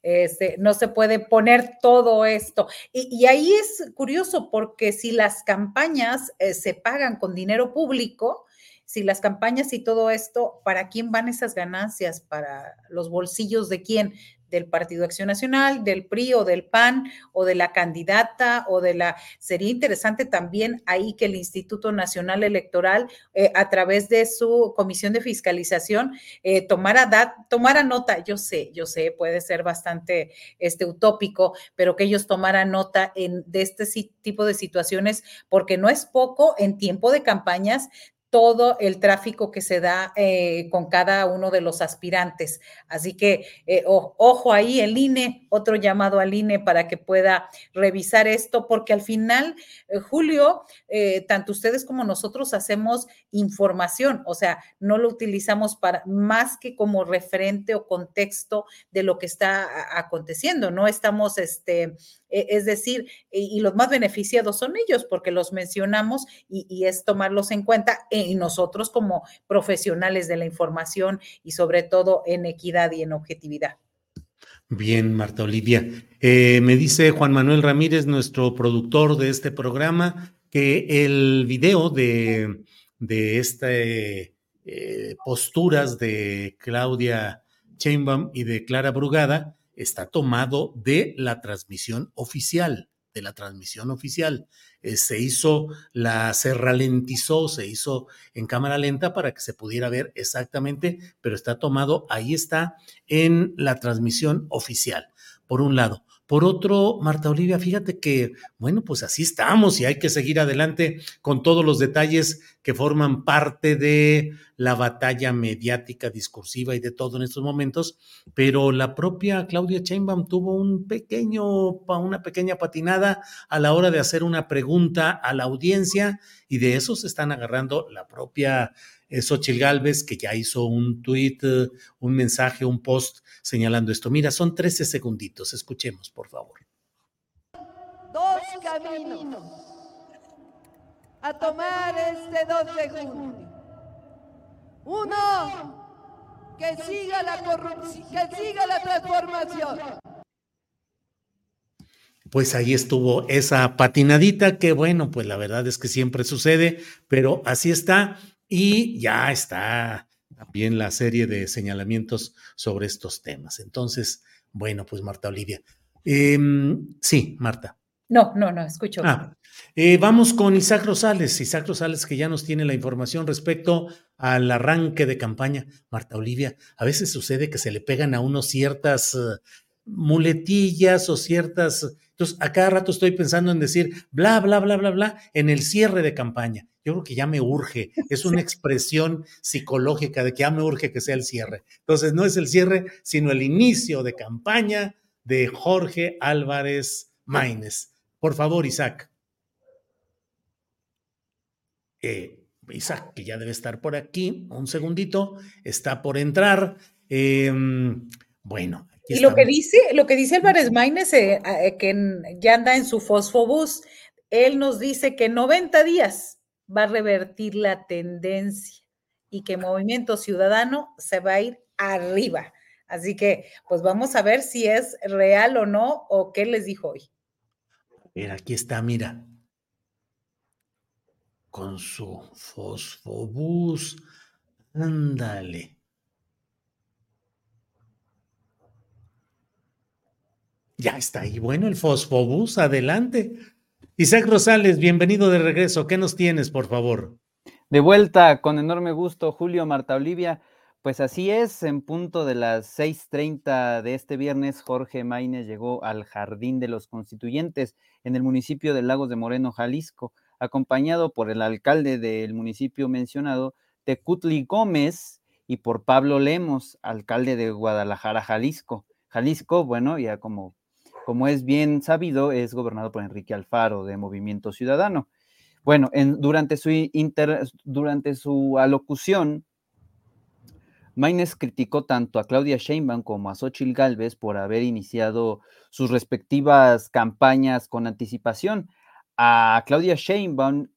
[SPEAKER 3] este, no se puede poner todo esto. Y, ahí es curioso porque si las campañas eh, se pagan con dinero público, si las campañas y todo esto, ¿para quién van esas ganancias? ¿Para los bolsillos de quién? Del Partido Acción Nacional, del PRI o del PAN o de la candidata o de la... Sería interesante también ahí que el Instituto Nacional Electoral, eh, a través de su comisión de fiscalización, eh, tomara, tomara nota, yo sé, yo sé, puede ser bastante este, utópico, pero que ellos tomaran nota en, de este tipo de situaciones, porque no es poco en tiempo de campañas todo el tráfico que se da eh, con cada uno de los aspirantes. Así que eh, ojo ahí, el INE, otro llamado al INE para que pueda revisar esto, porque al final, eh, Julio, tanto ustedes como nosotros hacemos información, o sea, no lo utilizamos para más que como referente o contexto de lo que está aconteciendo, no estamos, este, es decir, y, los más beneficiados son ellos, porque los mencionamos y es tomarlos en cuenta y nosotros como profesionales de la información y sobre todo en equidad y en objetividad.
[SPEAKER 2] Bien, Marta Olivia. Eh, me dice Juan Manuel Ramírez, nuestro productor de este programa, que el video de, de este eh, posturas de Claudia Chainbaum y de Clara Brugada está tomado de la transmisión oficial, de la transmisión oficial. Eh, se hizo, la, se ralentizó, se hizo en cámara lenta para que se pudiera ver exactamente, pero está tomado, ahí está en la transmisión oficial, por un lado. Por otro, Marta Olivia, fíjate que, bueno, pues así estamos y hay que seguir adelante con todos los detalles que forman parte de la batalla mediática, discursiva y de todo en estos momentos, pero la propia Claudia Sheinbaum tuvo un pequeño, una pequeña patinada a la hora de hacer una pregunta a la audiencia y de eso se están agarrando la propia Xochitl Galvez, que ya hizo un tweet, eh, un mensaje, un post señalando esto. Mira, son 13 segunditos. Escuchemos, por favor.
[SPEAKER 18] Dos caminos a tomar este 2 de junio. Uno, que siga la corrupción, que siga la transformación.
[SPEAKER 2] Pues ahí estuvo esa patinadita que bueno, pues la verdad es que siempre sucede, pero así está. Y ya está también la serie de señalamientos sobre estos temas. Entonces, bueno, pues Marta Olivia. Em, sí, Marta.
[SPEAKER 3] No, no, no, escucho.
[SPEAKER 2] Ah, eh, vamos con Isaac Rosales. Isaac Rosales que ya nos tiene la información respecto al arranque de campaña. Marta Olivia, a veces sucede que se le pegan a uno ciertas uh, muletillas o ciertas... Entonces, a cada rato estoy pensando en decir bla, bla, bla, bla, bla en el cierre de campaña yo creo que ya me urge, es una expresión psicológica de que ya me urge que sea el cierre. Entonces, no es el cierre, sino el inicio de campaña de Jorge Álvarez Maínez. Por favor, Isaac. Eh, Isaac, que ya debe estar por aquí, un segundito, está por entrar. Em, bueno.
[SPEAKER 3] y lo que dice, lo que dice Álvarez Maínez, eh, eh, que ya anda en su fosfobús, él nos dice que en 90 días va a revertir la tendencia y que Movimiento Ciudadano se va a ir arriba. Así que, pues vamos a ver si es real o no, o qué les dijo hoy.
[SPEAKER 2] Mira, aquí está, mira. Con su fosfobús. Ándale. Ya está ahí. Bueno, el fosfobús, adelante. Isaac Rosales, bienvenido de regreso. ¿Qué nos tienes, por favor?
[SPEAKER 20] De vuelta, con enorme gusto, Julio Marta Olivia. Pues así es, en punto de las 6.30 de este viernes, Jorge Maínez llegó al Jardín de los Constituyentes en el municipio de Lagos de Moreno, Jalisco, acompañado por el alcalde del municipio mencionado, Tecutli Gómez, y por Pablo Lemos, alcalde de Guadalajara, Jalisco. Jalisco, bueno, ya como, como es bien sabido, es gobernado por Enrique Alfaro de Movimiento Ciudadano. Bueno, en, durante, su durante su alocución, Maynes criticó tanto a Claudia Sheinbaum como a Xochitl Gálvez por haber iniciado sus respectivas campañas con anticipación. A Claudia Sheinbaum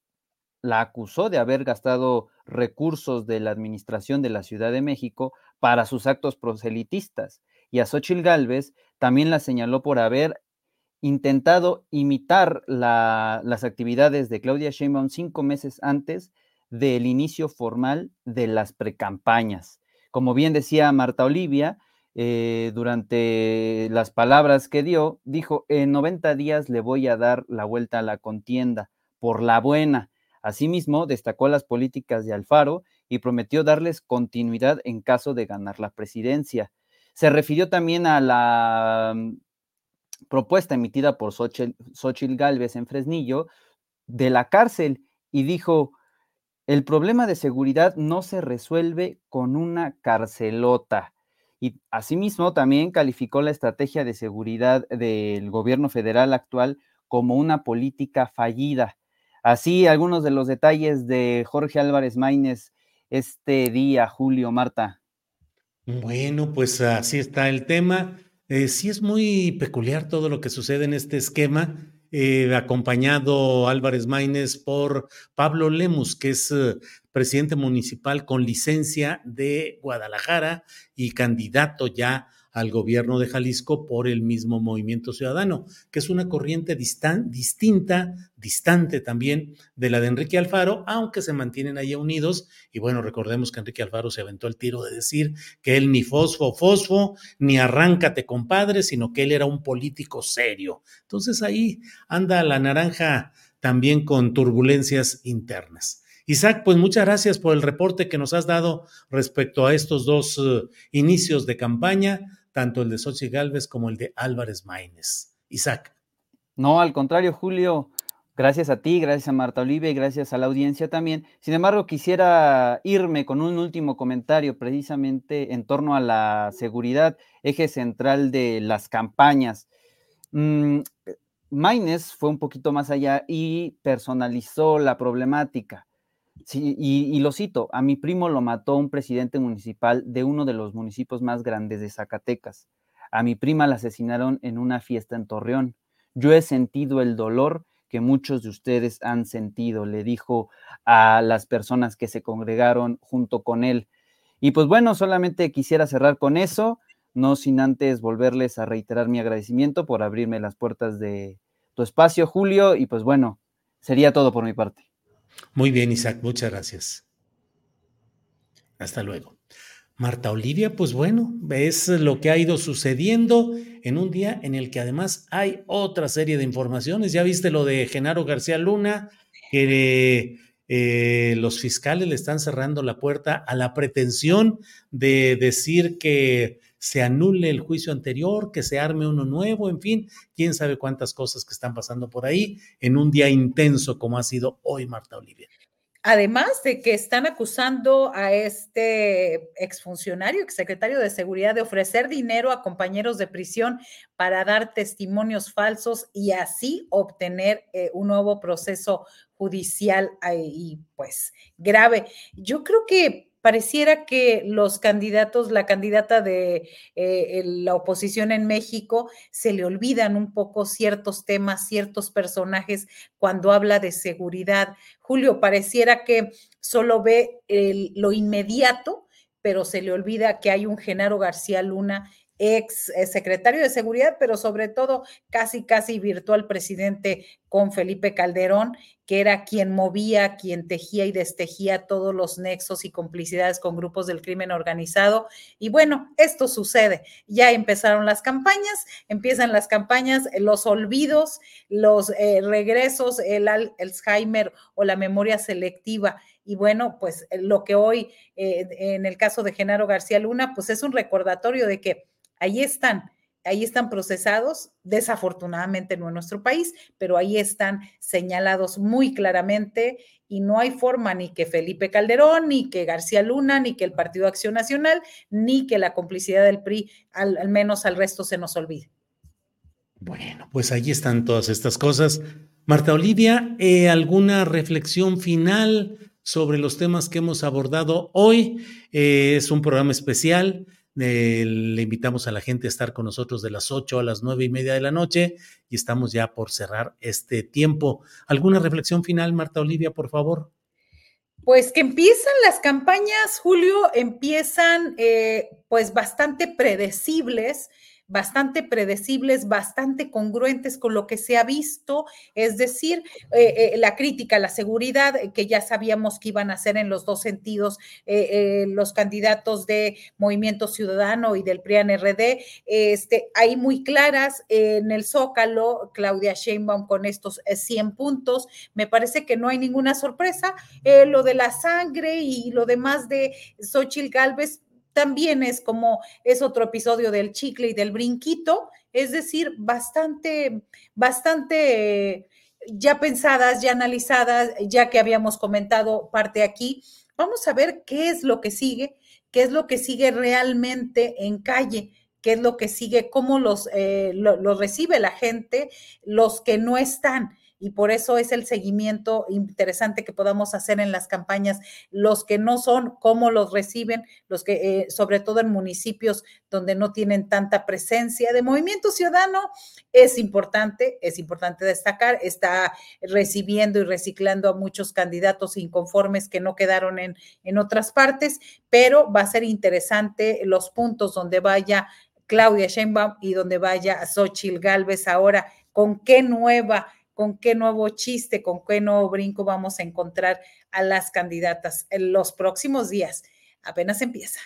[SPEAKER 20] la acusó de haber gastado recursos de la administración de la Ciudad de México para sus actos proselitistas. Y a Xochitl Gálvez también la señaló por haber intentado imitar las actividades de Claudia Sheinbaum cinco meses antes del inicio formal de las precampañas. Como bien decía Marta Olivia, eh, durante las palabras que dio, dijo, en 90 días le voy a dar la vuelta a la contienda, por la buena. Asimismo, destacó las políticas de Alfaro y prometió darles continuidad en caso de ganar la presidencia. Se refirió también a la propuesta emitida por Xochitl, Galvez en Fresnillo de la cárcel y dijo, el problema de seguridad no se resuelve con una carcelota. Y asimismo también calificó la estrategia de seguridad del gobierno federal actual como una política fallida. Así, algunos de los detalles de Jorge Álvarez Maínez este día, Julio, Marta.
[SPEAKER 2] Bueno, pues así está el tema. Eh, sí es muy peculiar todo lo que sucede en este esquema, eh, acompañado Álvarez Maínez por Pablo Lemus, que es eh, presidente municipal con licencia de Guadalajara y candidato ya al gobierno de Jalisco por el mismo movimiento ciudadano, que es una corriente distinta, distante también de la de Enrique Alfaro, aunque se mantienen ahí unidos. Y bueno, recordemos que Enrique Alfaro se aventó el tiro de decir que él ni fosfo, fosfo, ni arráncate compadre, sino que él era un político serio. Entonces ahí anda la naranja también con turbulencias internas. Isaac, pues muchas gracias por el reporte que nos has dado respecto a estos dos uh, inicios de campaña tanto el de Sochi Galvez como el de Álvarez Maínez. Isaac.
[SPEAKER 20] No, al contrario, Julio, gracias a ti, gracias a Marta Olive y gracias a la audiencia también. Sin embargo, quisiera irme con un último comentario precisamente en torno a la seguridad, eje central de las campañas. Mm, fue un poquito más allá y personalizó la problemática. Sí, y, lo cito, a mi primo lo mató un presidente municipal de uno de los municipios más grandes de Zacatecas. A mi prima la asesinaron en una fiesta en Torreón. Yo he sentido el dolor que muchos de ustedes han sentido, le dijo a las personas que se congregaron junto con él. Y pues bueno, solamente quisiera cerrar con eso, no sin antes volverles a reiterar mi agradecimiento por abrirme las puertas de tu espacio, Julio, y pues bueno, sería todo por mi parte.
[SPEAKER 2] Muy bien, Isaac, muchas gracias. Hasta luego. Marta Olivia, pues bueno, ves lo que ha ido sucediendo en un día en el que además hay otra serie de informaciones. Ya viste lo de Genaro García Luna, que eh, los fiscales le están cerrando la puerta a la pretensión de decir que se anule el juicio anterior, que se arme uno nuevo, en fin, quién sabe cuántas cosas que están pasando por ahí en un día intenso como ha sido hoy Marta Olivia.
[SPEAKER 3] Además de que están acusando a este exfuncionario, exsecretario de Seguridad, de ofrecer dinero a compañeros de prisión para dar testimonios falsos y así obtener eh, un nuevo proceso judicial y pues grave. Yo creo que pareciera que los candidatos, la candidata de eh, la oposición en México, se le olvidan un poco ciertos temas, ciertos personajes cuando habla de seguridad. Julio, pareciera que solo ve lo inmediato, pero se le olvida que hay un Genaro García Luna ex eh, secretario de Seguridad, pero sobre todo casi, casi virtual presidente con Felipe Calderón, que era quien movía, quien tejía y destejía todos los nexos y complicidades con grupos del crimen organizado. Y bueno, esto sucede. Ya empezaron las campañas, empiezan las campañas, los olvidos, los eh, regresos, el Alzheimer o la memoria selectiva. Y bueno, pues lo que hoy, eh, en el caso de Genaro García Luna, pues es un recordatorio de que ahí están, ahí están procesados, desafortunadamente no en nuestro país, pero ahí están señalados muy claramente y no hay forma ni que Felipe Calderón, ni que García Luna, ni que el Partido Acción Nacional, ni que la complicidad del PRI, al, menos al resto se nos olvide.
[SPEAKER 2] Bueno, pues ahí están todas estas cosas. Marta Olivia, eh, ¿alguna reflexión final sobre los temas que hemos abordado hoy? Eh, es un programa especial le invitamos a la gente a estar con nosotros de las 8 a las nueve y media de la noche y estamos ya por cerrar este tiempo. ¿Alguna reflexión final, Marta Olivia, por favor?
[SPEAKER 3] Pues que empiezan las campañas, Julio, empiezan eh, pues bastante predecibles bastante predecibles, bastante congruentes con lo que se ha visto, es decir, eh, eh, la crítica, la seguridad, eh, que ya sabíamos que iban a hacer en los dos sentidos los candidatos de Movimiento Ciudadano y del PRIAN-RD, este, ahí muy claras en el Zócalo, Claudia Sheinbaum con estos 100 puntos, me parece que no hay ninguna sorpresa, lo de la sangre y lo demás de Xochitl Galvez, también es como, es otro episodio del chicle y del brinquito, es decir, bastante, bastante ya pensadas, ya analizadas, ya que habíamos comentado parte aquí. Vamos a ver qué es lo que sigue, qué es lo que sigue realmente en calle, qué es lo que sigue, cómo los, eh, lo recibe la gente, los que no están y por eso es el seguimiento interesante que podamos hacer en las campañas. Los que no son, cómo los reciben, los que, eh, sobre todo en municipios donde no tienen tanta presencia de movimiento ciudadano, es importante, es importante destacar, está recibiendo y reciclando a muchos candidatos inconformes que no quedaron en, en otras partes, pero va a ser interesante los puntos donde vaya Claudia Sheinbaum y donde vaya Xochitl Galvez ahora, con qué nueva con qué nuevo chiste, con qué nuevo brinco vamos a encontrar a las candidatas en los próximos días. Apenas empieza.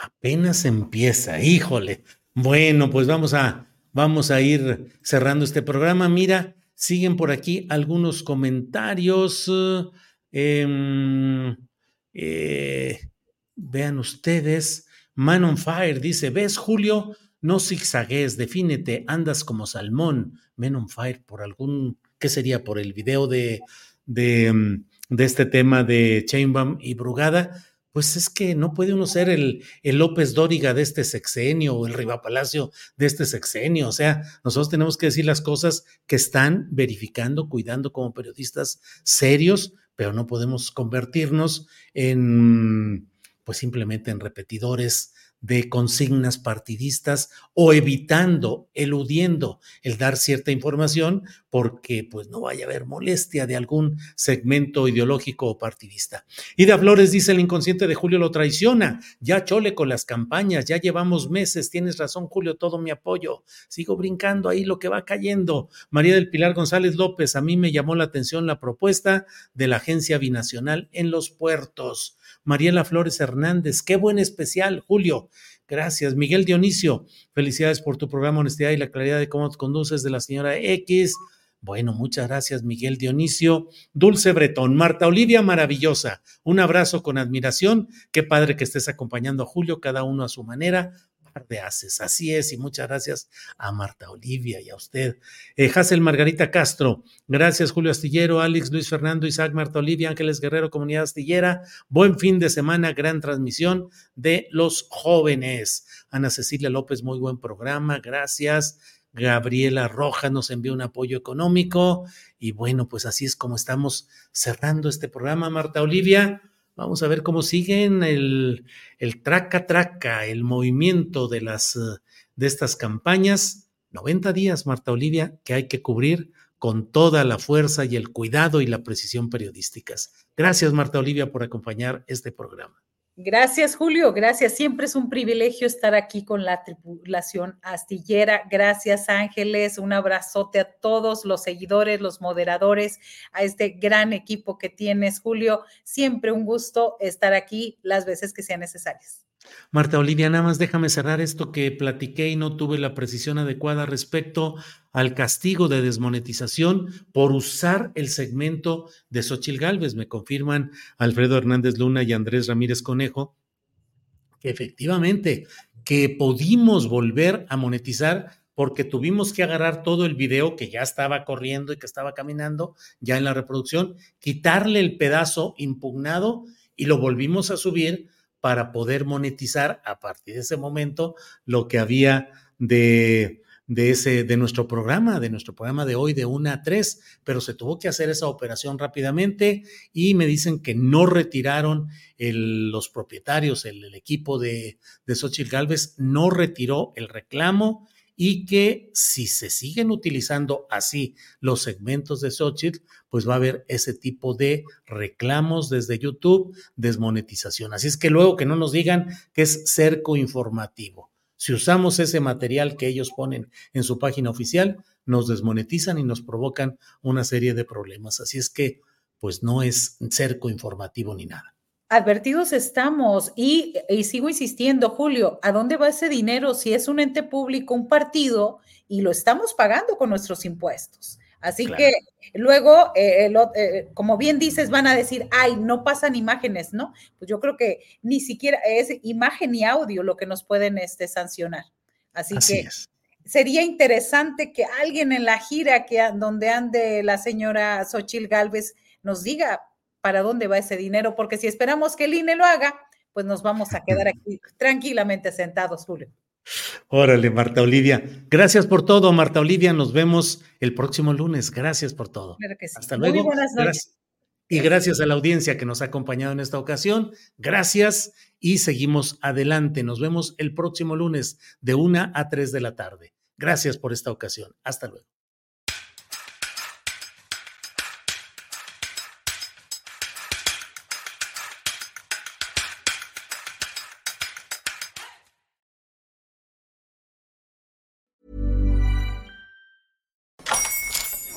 [SPEAKER 2] Apenas empieza, híjole. Bueno, pues vamos a, vamos a ir cerrando este programa. Mira, siguen por aquí algunos comentarios. Em, eh, vean ustedes. Man on Fire dice, ¿ves, Julio? No zigzagues, defínete, andas como salmón. Men on Fire por algún, ¿qué sería? Por el video de, de, mm, este tema de Chainbaum y Brugada. Pues es que no puede uno ser el, el López Dóriga de este sexenio o el Rivapalacio de este sexenio. O sea, nosotros tenemos que decir las cosas que están verificando, cuidando como periodistas serios, pero no podemos convertirnos en, pues simplemente en repetidores de consignas partidistas o evitando, eludiendo el dar cierta información porque pues no vaya a haber molestia de algún segmento ideológico o partidista. Ida Flores dice el inconsciente de Julio lo traiciona, ya chole con las campañas, ya llevamos meses, tienes razón Julio, todo mi apoyo, sigo brincando ahí lo que va cayendo. María del Pilar González López, a mí me llamó la atención la propuesta de la Agencia Binacional en los puertos. Mariela Flores Hernández, qué buen especial, Julio. Gracias. Miguel Dionisio, felicidades por tu programa Honestidad y la claridad de cómo te conduces de la señora X. Bueno, muchas gracias, Miguel Dionisio. Dulce Bretón, Marta Olivia, maravillosa. Un abrazo con admiración. Qué padre que estés acompañando a Julio, cada uno a su manera. De haces. Así es, y muchas gracias a Marta Olivia y a usted. Eh, Margarita Castro, gracias Julio Astillero, Alex, Luis Fernando, Isaac, Marta Olivia, Ángeles Guerrero, Comunidad Astillera. Buen fin de semana, gran transmisión de los jóvenes. Ana Cecilia López, muy buen programa, gracias. Gabriela Rojas nos envió un apoyo económico y bueno, pues así es como estamos cerrando este programa. Marta Olivia, Vamos a ver cómo siguen el, el traca traca, el movimiento de las de estas campañas. 90 días, Marta Olivia, que hay que cubrir con toda la fuerza y el cuidado y la precisión periodísticas. Gracias, Marta Olivia, por acompañar este programa.
[SPEAKER 3] Gracias, Julio. Gracias. Siempre es un privilegio estar aquí con la tripulación astillera. Gracias, Ángeles. Un abrazote a todos los seguidores, los moderadores, a este gran equipo que tienes, Julio. Siempre un gusto estar aquí las veces que sean necesarias.
[SPEAKER 2] Marta Olivia, nada más déjame cerrar esto que platiqué y no tuve la precisión adecuada respecto al castigo de desmonetización por usar el segmento de Xochil Gálvez. Me confirman Alfredo Hernández Luna y Andrés Ramírez Conejo que efectivamente que pudimos volver a monetizar porque tuvimos que agarrar todo el video que ya estaba corriendo y que estaba caminando ya en la reproducción, quitarle el pedazo impugnado y lo volvimos a subir para poder monetizar a partir de ese momento lo que había de, de, ese, de nuestro programa, de nuestro programa de hoy de 1 a 3, pero se tuvo que hacer esa operación rápidamente y me dicen que no retiraron los propietarios, el, equipo de, de Xochitl Galvez no retiró el reclamo y que si se siguen utilizando así los segmentos de Xochitl, pues va a haber ese tipo de reclamos desde YouTube, desmonetización. Así es que luego que no nos digan que es cerco informativo. Si usamos ese material que ellos ponen en su página oficial, nos desmonetizan y nos provocan una serie de problemas. Así es que, pues no es cerco informativo ni nada.
[SPEAKER 3] Advertidos estamos y, y, sigo insistiendo, Julio, ¿a dónde va ese dinero si es un ente público, un partido y lo estamos pagando con nuestros impuestos? Así claro. que luego, eh, lo, eh, como bien dices, van a decir, ay, no pasan imágenes, ¿no? Pues yo creo que ni siquiera es imagen ni audio lo que nos pueden este, sancionar. Así, Así que es. sería interesante que alguien en la gira que donde ande la señora Xochil Gálvez nos diga para dónde va ese dinero, porque si esperamos que el INE lo haga, pues nos vamos a quedar aquí tranquilamente sentados, Julio.
[SPEAKER 2] Órale, Marta Olivia. Gracias por todo, Marta Olivia. Nos vemos el próximo lunes. Gracias por todo.
[SPEAKER 3] Claro que sí.
[SPEAKER 2] Hasta luego.
[SPEAKER 3] Muy buenas noches.
[SPEAKER 2] Y gracias a la audiencia que nos ha acompañado en esta ocasión. Gracias y seguimos adelante. Nos vemos el próximo lunes de una a tres de la tarde. Gracias por esta ocasión. Hasta luego.